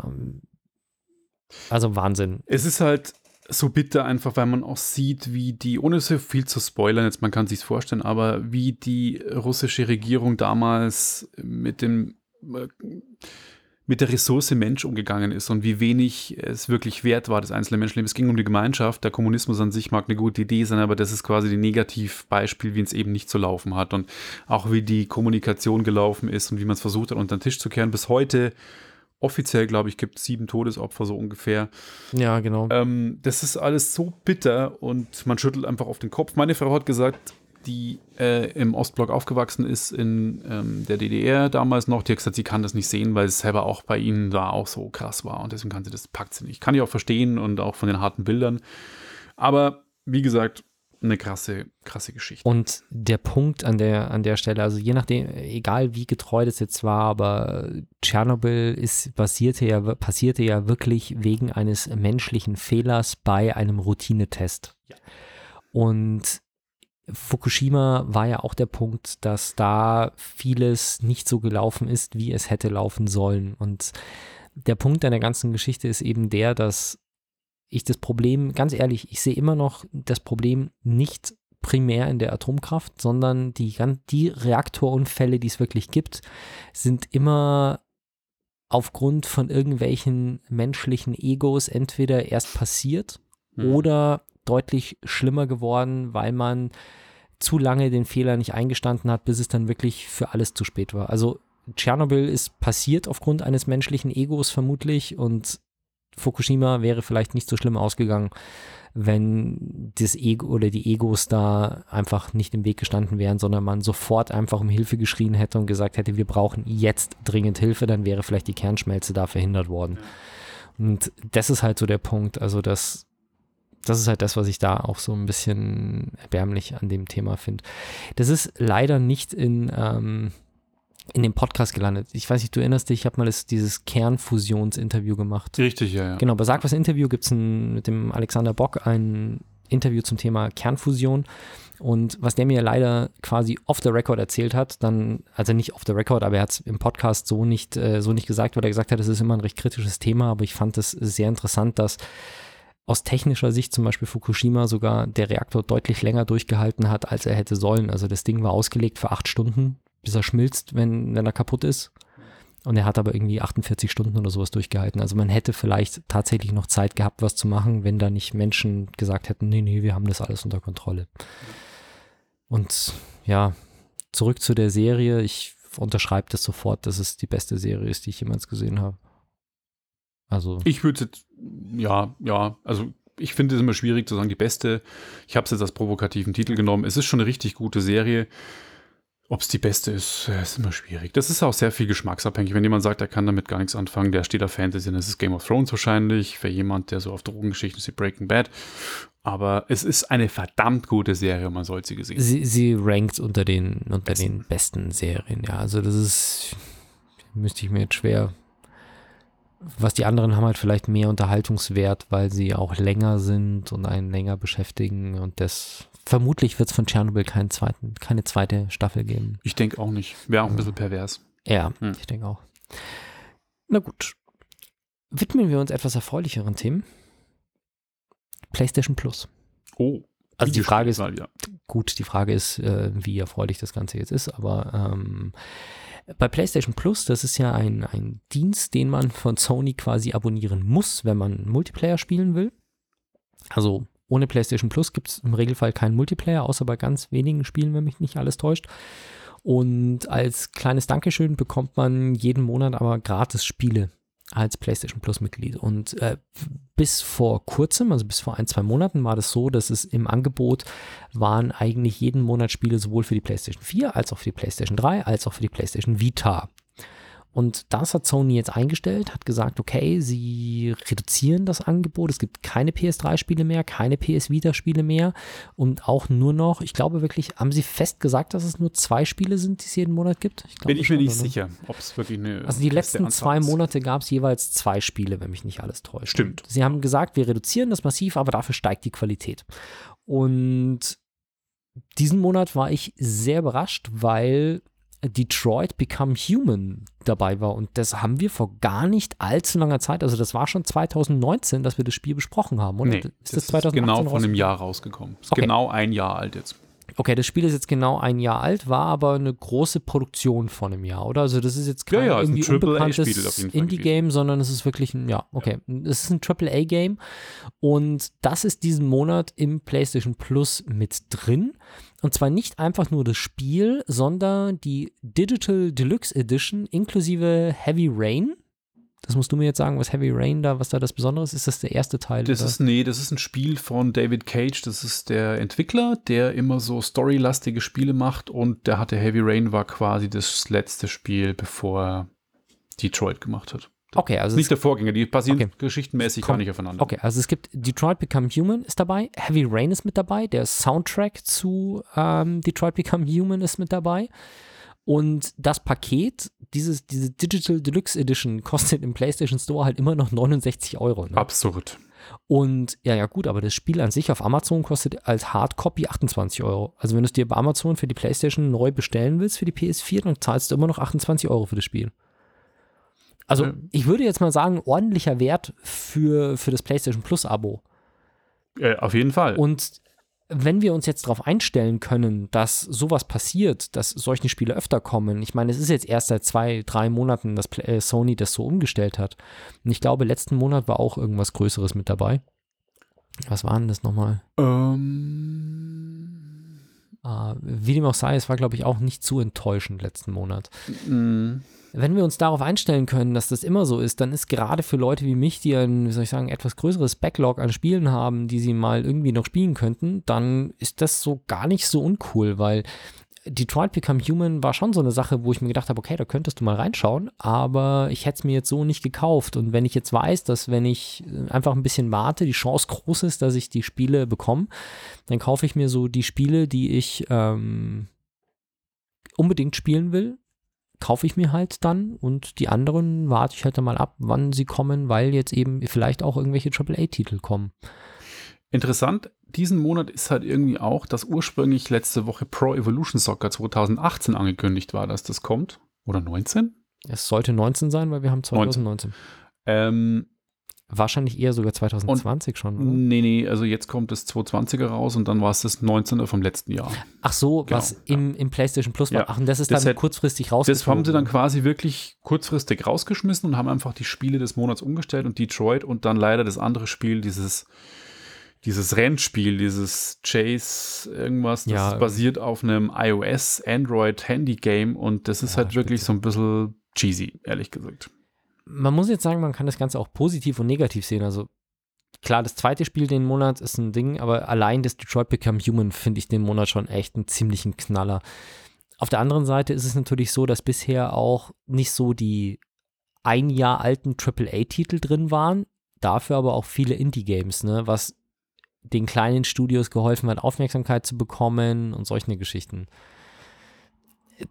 Also Wahnsinn. Es ist halt so bitter einfach, weil man auch sieht, wie die, ohne so viel zu spoilern, jetzt man kann sich vorstellen, aber wie die russische Regierung damals mit dem mit der Ressource Mensch umgegangen ist und wie wenig es wirklich wert war, das einzelne Menschenleben. Es ging um die Gemeinschaft. Der Kommunismus an sich mag eine gute Idee sein, aber das ist quasi die Negativbeispiel, wie es eben nicht zu laufen hat und auch wie die Kommunikation gelaufen ist und wie man es versucht hat, unter den Tisch zu kehren. Bis heute offiziell, glaube ich, gibt es sieben Todesopfer so ungefähr. Ja, genau. Ähm, das ist alles so bitter und man schüttelt einfach auf den Kopf. Meine Frau hat gesagt, die äh, im Ostblock aufgewachsen ist, in ähm, der DDR damals noch, die hat gesagt, sie kann das nicht sehen, weil es selber auch bei ihnen da auch so krass war und deswegen kann sie das, packt sie nicht. Kann ich auch verstehen und auch von den harten Bildern. Aber wie gesagt, eine krasse, krasse Geschichte. Und der Punkt an der, an der Stelle, also je nachdem, egal wie getreu das jetzt war, aber Tschernobyl ist, basierte ja, passierte ja wirklich wegen eines menschlichen Fehlers bei einem Routinetest. Ja. Und Fukushima war ja auch der Punkt, dass da vieles nicht so gelaufen ist, wie es hätte laufen sollen. Und der Punkt an der ganzen Geschichte ist eben der, dass ich das Problem, ganz ehrlich, ich sehe immer noch das Problem nicht primär in der Atomkraft, sondern die, die Reaktorunfälle, die es wirklich gibt, sind immer aufgrund von irgendwelchen menschlichen Egos entweder erst passiert mhm. oder deutlich schlimmer geworden, weil man zu lange den Fehler nicht eingestanden hat, bis es dann wirklich für alles zu spät war. Also Tschernobyl ist passiert aufgrund eines menschlichen Egos vermutlich und Fukushima wäre vielleicht nicht so schlimm ausgegangen, wenn das Ego oder die Egos da einfach nicht im Weg gestanden wären, sondern man sofort einfach um Hilfe geschrien hätte und gesagt hätte, wir brauchen jetzt dringend Hilfe, dann wäre vielleicht die Kernschmelze da verhindert worden. Und das ist halt so der Punkt, also dass das ist halt das, was ich da auch so ein bisschen erbärmlich an dem Thema finde. Das ist leider nicht in, ähm, in dem Podcast gelandet. Ich weiß nicht, du erinnerst dich, ich habe mal das, dieses Kernfusionsinterview gemacht. Richtig, ja, ja. Genau, bei Sag was Interview gibt es mit dem Alexander Bock ein Interview zum Thema Kernfusion. Und was der mir leider quasi off the record erzählt hat, dann, also nicht off the record, aber er hat es im Podcast so nicht, äh, so nicht gesagt, weil er gesagt hat, es ist immer ein recht kritisches Thema, aber ich fand es sehr interessant, dass aus technischer Sicht zum Beispiel Fukushima sogar der Reaktor deutlich länger durchgehalten hat, als er hätte sollen. Also das Ding war ausgelegt für acht Stunden, bis er schmilzt, wenn, wenn er kaputt ist. Und er hat aber irgendwie 48 Stunden oder sowas durchgehalten. Also man hätte vielleicht tatsächlich noch Zeit gehabt, was zu machen, wenn da nicht Menschen gesagt hätten, nee, nee, wir haben das alles unter Kontrolle. Und ja, zurück zu der Serie. Ich unterschreibe das sofort, dass es die beste Serie ist, die ich jemals gesehen habe. Also. Ich würde jetzt, ja, ja, also ich finde es immer schwierig zu sagen, die beste. Ich habe es jetzt als provokativen Titel genommen. Es ist schon eine richtig gute Serie. Ob es die beste ist, ist immer schwierig. Das ist auch sehr viel geschmacksabhängig. Wenn jemand sagt, er kann damit gar nichts anfangen, der steht auf Fantasy, dann ist es Game of Thrones wahrscheinlich. Für jemand, der so auf Drogengeschichten ist wie Breaking Bad. Aber es ist eine verdammt gute Serie, man sollte sie gesehen Sie, sie rankt unter den, unter besten. den besten Serien, ja. Also das ist, müsste ich mir jetzt schwer. Was die anderen haben halt vielleicht mehr Unterhaltungswert, weil sie auch länger sind und einen länger beschäftigen und das vermutlich wird es von Tschernobyl keinen zweiten, keine zweite Staffel geben. Ich denke auch nicht. Wäre auch ein bisschen pervers. Ja, hm. ich denke auch. Na gut. Widmen wir uns etwas erfreulicheren Themen. PlayStation Plus. Oh. Also die Frage ist, mal, ja. gut, die Frage ist, äh, wie erfreulich das Ganze jetzt ist, aber ähm, bei PlayStation Plus, das ist ja ein, ein Dienst, den man von Sony quasi abonnieren muss, wenn man Multiplayer spielen will. Also ohne PlayStation Plus gibt es im Regelfall keinen Multiplayer, außer bei ganz wenigen Spielen, wenn mich nicht alles täuscht. Und als kleines Dankeschön bekommt man jeden Monat aber gratis Spiele als PlayStation Plus Mitglied. Und äh, bis vor kurzem, also bis vor ein, zwei Monaten, war das so, dass es im Angebot waren eigentlich jeden Monat Spiele sowohl für die PlayStation 4 als auch für die PlayStation 3 als auch für die PlayStation Vita. Und das hat Sony jetzt eingestellt, hat gesagt, okay, sie reduzieren das Angebot. Es gibt keine PS3-Spiele mehr, keine PS Vita-Spiele mehr und auch nur noch, ich glaube wirklich, haben sie fest gesagt, dass es nur zwei Spiele sind, die es jeden Monat gibt? Ich Bin ich mir nicht sicher, ob es wirklich eine. Also die letzten zwei Monate gab es jeweils zwei Spiele, wenn mich nicht alles täuscht. Stimmt. Sie haben gesagt, wir reduzieren das massiv, aber dafür steigt die Qualität. Und diesen Monat war ich sehr überrascht, weil Detroit Become Human dabei war. Und das haben wir vor gar nicht allzu langer Zeit, also das war schon 2019, dass wir das Spiel besprochen haben, oder? Nee, ist das, das ist genau von einem Jahr rausgekommen. Ist okay. genau ein Jahr alt jetzt. Okay, das Spiel ist jetzt genau ein Jahr alt, war aber eine große Produktion von einem Jahr, oder? Also das ist jetzt kein ja, ja, irgendwie unbekanntes Indie-Game, sondern es ist wirklich ein, ja, okay, es ist ein AAA-Game und das ist diesen Monat im PlayStation Plus mit drin. Und zwar nicht einfach nur das Spiel, sondern die Digital Deluxe Edition inklusive Heavy Rain. Das musst du mir jetzt sagen, was Heavy Rain da, was da das Besondere ist. Ist das der erste Teil? Das oder? ist, nee, das ist ein Spiel von David Cage. Das ist der Entwickler, der immer so storylastige Spiele macht. Und der hatte Heavy Rain war quasi das letzte Spiel, bevor er Detroit gemacht hat. Okay, also nicht der Vorgänger, die passieren okay. geschichtenmäßig gar nicht aufeinander. Okay, also es gibt Detroit Become Human ist dabei, Heavy Rain ist mit dabei, der Soundtrack zu ähm, Detroit Become Human ist mit dabei. Und das Paket, dieses, diese Digital Deluxe Edition, kostet im PlayStation Store halt immer noch 69 Euro. Ne? Absurd. Und ja, ja, gut, aber das Spiel an sich auf Amazon kostet als Hardcopy 28 Euro. Also, wenn du es dir bei Amazon für die PlayStation neu bestellen willst, für die PS4, dann zahlst du immer noch 28 Euro für das Spiel. Also, ja. ich würde jetzt mal sagen, ordentlicher Wert für, für das PlayStation Plus-Abo. Äh, auf jeden Fall. Und wenn wir uns jetzt darauf einstellen können, dass sowas passiert, dass solche Spiele öfter kommen, ich meine, es ist jetzt erst seit zwei, drei Monaten, dass äh, Sony das so umgestellt hat. Und ich glaube, letzten Monat war auch irgendwas Größeres mit dabei. Was war denn das nochmal? Ähm. Uh, wie dem auch sei, es war, glaube ich, auch nicht zu enttäuschend letzten Monat. Mhm. Wenn wir uns darauf einstellen können, dass das immer so ist, dann ist gerade für Leute wie mich, die ein, wie soll ich sagen, etwas größeres Backlog an Spielen haben, die sie mal irgendwie noch spielen könnten, dann ist das so gar nicht so uncool, weil Detroit Become Human war schon so eine Sache, wo ich mir gedacht habe, okay, da könntest du mal reinschauen, aber ich hätte es mir jetzt so nicht gekauft. Und wenn ich jetzt weiß, dass wenn ich äh, einfach ein bisschen warte, die Chance groß ist, dass ich die Spiele bekomme, dann kaufe ich mir so die Spiele, die ich ähm, unbedingt spielen will, kaufe ich mir halt dann und die anderen warte ich halt dann mal ab, wann sie kommen, weil jetzt eben vielleicht auch irgendwelche AAA-Titel kommen. Interessant, diesen Monat ist halt irgendwie auch, dass ursprünglich letzte Woche Pro Evolution Soccer 2018 angekündigt war, dass das kommt. Oder 19? Es sollte 19 sein, weil wir haben 2019. Ähm, Wahrscheinlich eher sogar 2020 schon. Oder? nee, nee, also jetzt kommt das 220er raus und dann war es das 19er vom letzten Jahr. Ach so, Genau, was im, im PlayStation Plus war. Ja. Ach, und das ist Das dann hat- kurzfristig rausgekommen. Das haben sie dann quasi wirklich kurzfristig rausgeschmissen und haben einfach die Spiele des Monats umgestellt und Detroit und dann leider das andere Spiel, dieses, dieses Rennspiel, dieses Chase irgendwas, das Ja. basiert auf einem iOS, Android, Handy-Game und das ist Ja, halt wirklich spitze. so ein bisschen cheesy, ehrlich gesagt. Man muss jetzt sagen, man kann das Ganze auch positiv und negativ sehen. Also klar, das zweite Spiel den Monat ist ein Ding, aber allein das Detroit Become Human finde ich den Monat schon echt einen ziemlichen Knaller. Auf der anderen Seite ist es natürlich so, dass bisher auch nicht so die ein Jahr alten AAA-Titel drin waren, dafür aber auch viele Indie-Games, ne, was den kleinen Studios geholfen hat, Aufmerksamkeit zu bekommen und solche Geschichten.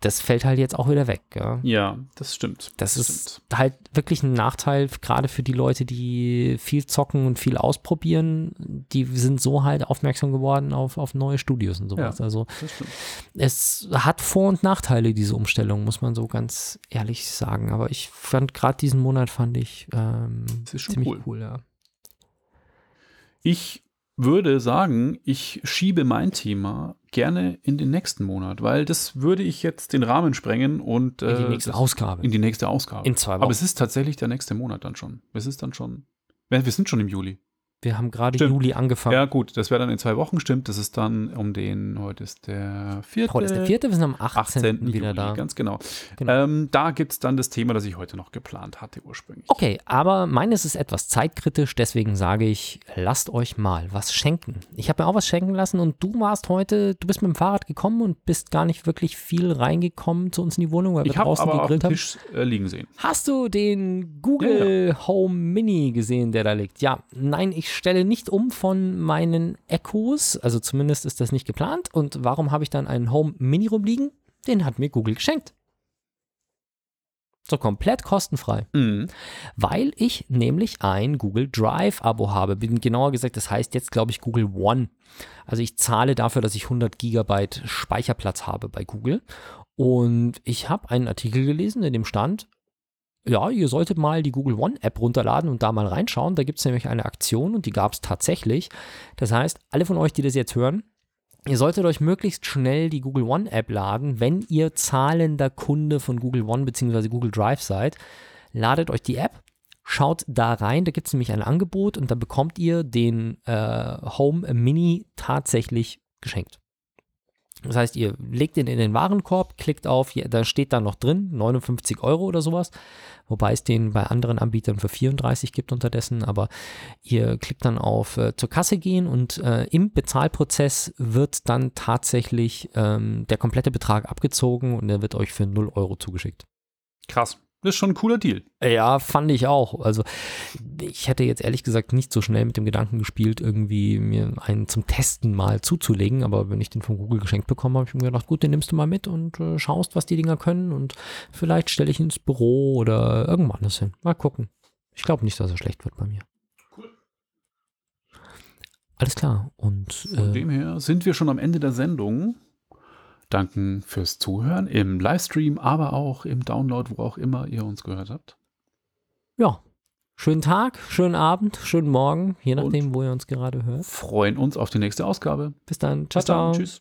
Das fällt halt jetzt auch wieder weg, ja. Ja, das stimmt. Das stimmt. ist halt wirklich ein Nachteil, gerade für die Leute, die viel zocken und viel ausprobieren. Die sind so halt aufmerksam geworden auf, auf neue Studios und sowas. Ja. Also Das stimmt. es hat Vor- und Nachteile, diese Umstellung, muss man so ganz ehrlich sagen. Aber ich fand gerade diesen Monat fand ich ähm, Das ziemlich cool. cool. ja. Ich würde sagen, ich schiebe mein Thema gerne in den nächsten Monat, weil das würde ich jetzt den Rahmen sprengen und In die äh, nächste Ausgabe. in die nächste Ausgabe. In zwei Aber Wochen. es ist tatsächlich der nächste Monat dann schon. Es ist dann schon. Wir sind schon im Juli. Wir haben gerade Stimmt. Juli angefangen. Ja, gut, das wäre dann in zwei Wochen, stimmt. Das ist dann um den, heute ist der vierte. Heute ist der vierte, wir sind am 18. 18. wieder Juli, da. ganz genau. Genau. Ähm, da gibt es dann das Thema, das ich heute noch geplant hatte ursprünglich. Okay, aber meines ist etwas zeitkritisch, deswegen sage ich, lasst euch mal was schenken. Ich habe mir auch was schenken lassen und du warst heute, du bist mit dem Fahrrad gekommen und bist gar nicht wirklich viel reingekommen zu uns in die Wohnung, weil wir Ich draußen aber auf dem gegrillt haben. Tisch äh, liegen sehen. Hast du den Google Home Mini gesehen, der da liegt? Ja, nein, ich stelle nicht um von meinen Echos, also zumindest ist das nicht geplant. Und warum habe ich dann einen Home Mini rumliegen? Den hat mir Google geschenkt. So komplett kostenfrei. Mhm. Weil ich nämlich ein Google Drive-Abo habe. Bin genauer gesagt, das heißt jetzt, glaube ich, Google One. Also ich zahle dafür, dass ich 100 Gigabyte Speicherplatz habe bei Google. Und ich habe einen Artikel gelesen, in dem stand, ja, ihr solltet mal die Google One-App runterladen und da mal reinschauen. Da gibt es nämlich eine Aktion und die gab es tatsächlich. Das heißt, alle von euch, die das jetzt hören, Ihr solltet euch möglichst schnell die Google One App laden, wenn ihr zahlender Kunde von Google One bzw. Google Drive seid. Ladet euch die App, schaut da rein, da gibt es nämlich ein Angebot und da bekommt ihr den äh, Home Mini tatsächlich geschenkt. Das heißt, ihr legt ihn in den Warenkorb, klickt auf, da steht dann noch drin, 59 Euro oder sowas, wobei es den bei anderen Anbietern für 34 gibt unterdessen, aber ihr klickt dann auf äh, zur Kasse gehen und äh, im Bezahlprozess wird dann tatsächlich ähm, der komplette Betrag abgezogen und der wird euch für 0 Euro zugeschickt. Krass. Das ist schon ein cooler Deal. Ja, fand ich auch. Also ich hätte jetzt ehrlich gesagt nicht so schnell mit dem Gedanken gespielt, irgendwie mir einen zum Testen mal zuzulegen, aber wenn ich den von Google geschenkt bekommen habe, habe ich mir gedacht, gut, den nimmst du mal mit und äh, schaust, was die Dinger können und vielleicht stelle ich ihn ins Büro oder irgendwo anders hin. Mal gucken. Ich glaube nicht, dass er schlecht wird bei mir. Alles klar. Und Von äh, dem her sind wir schon am Ende der Sendung. Danken fürs Zuhören im Livestream, aber auch im Download, wo auch immer ihr uns gehört habt. ja, schönen Tag, schönen Abend, schönen Morgen, je nachdem, wo ihr uns gerade hört. Freuen uns auf die nächste Ausgabe. Bis dann. Ciao, Bis dann. ciao. Tschüss.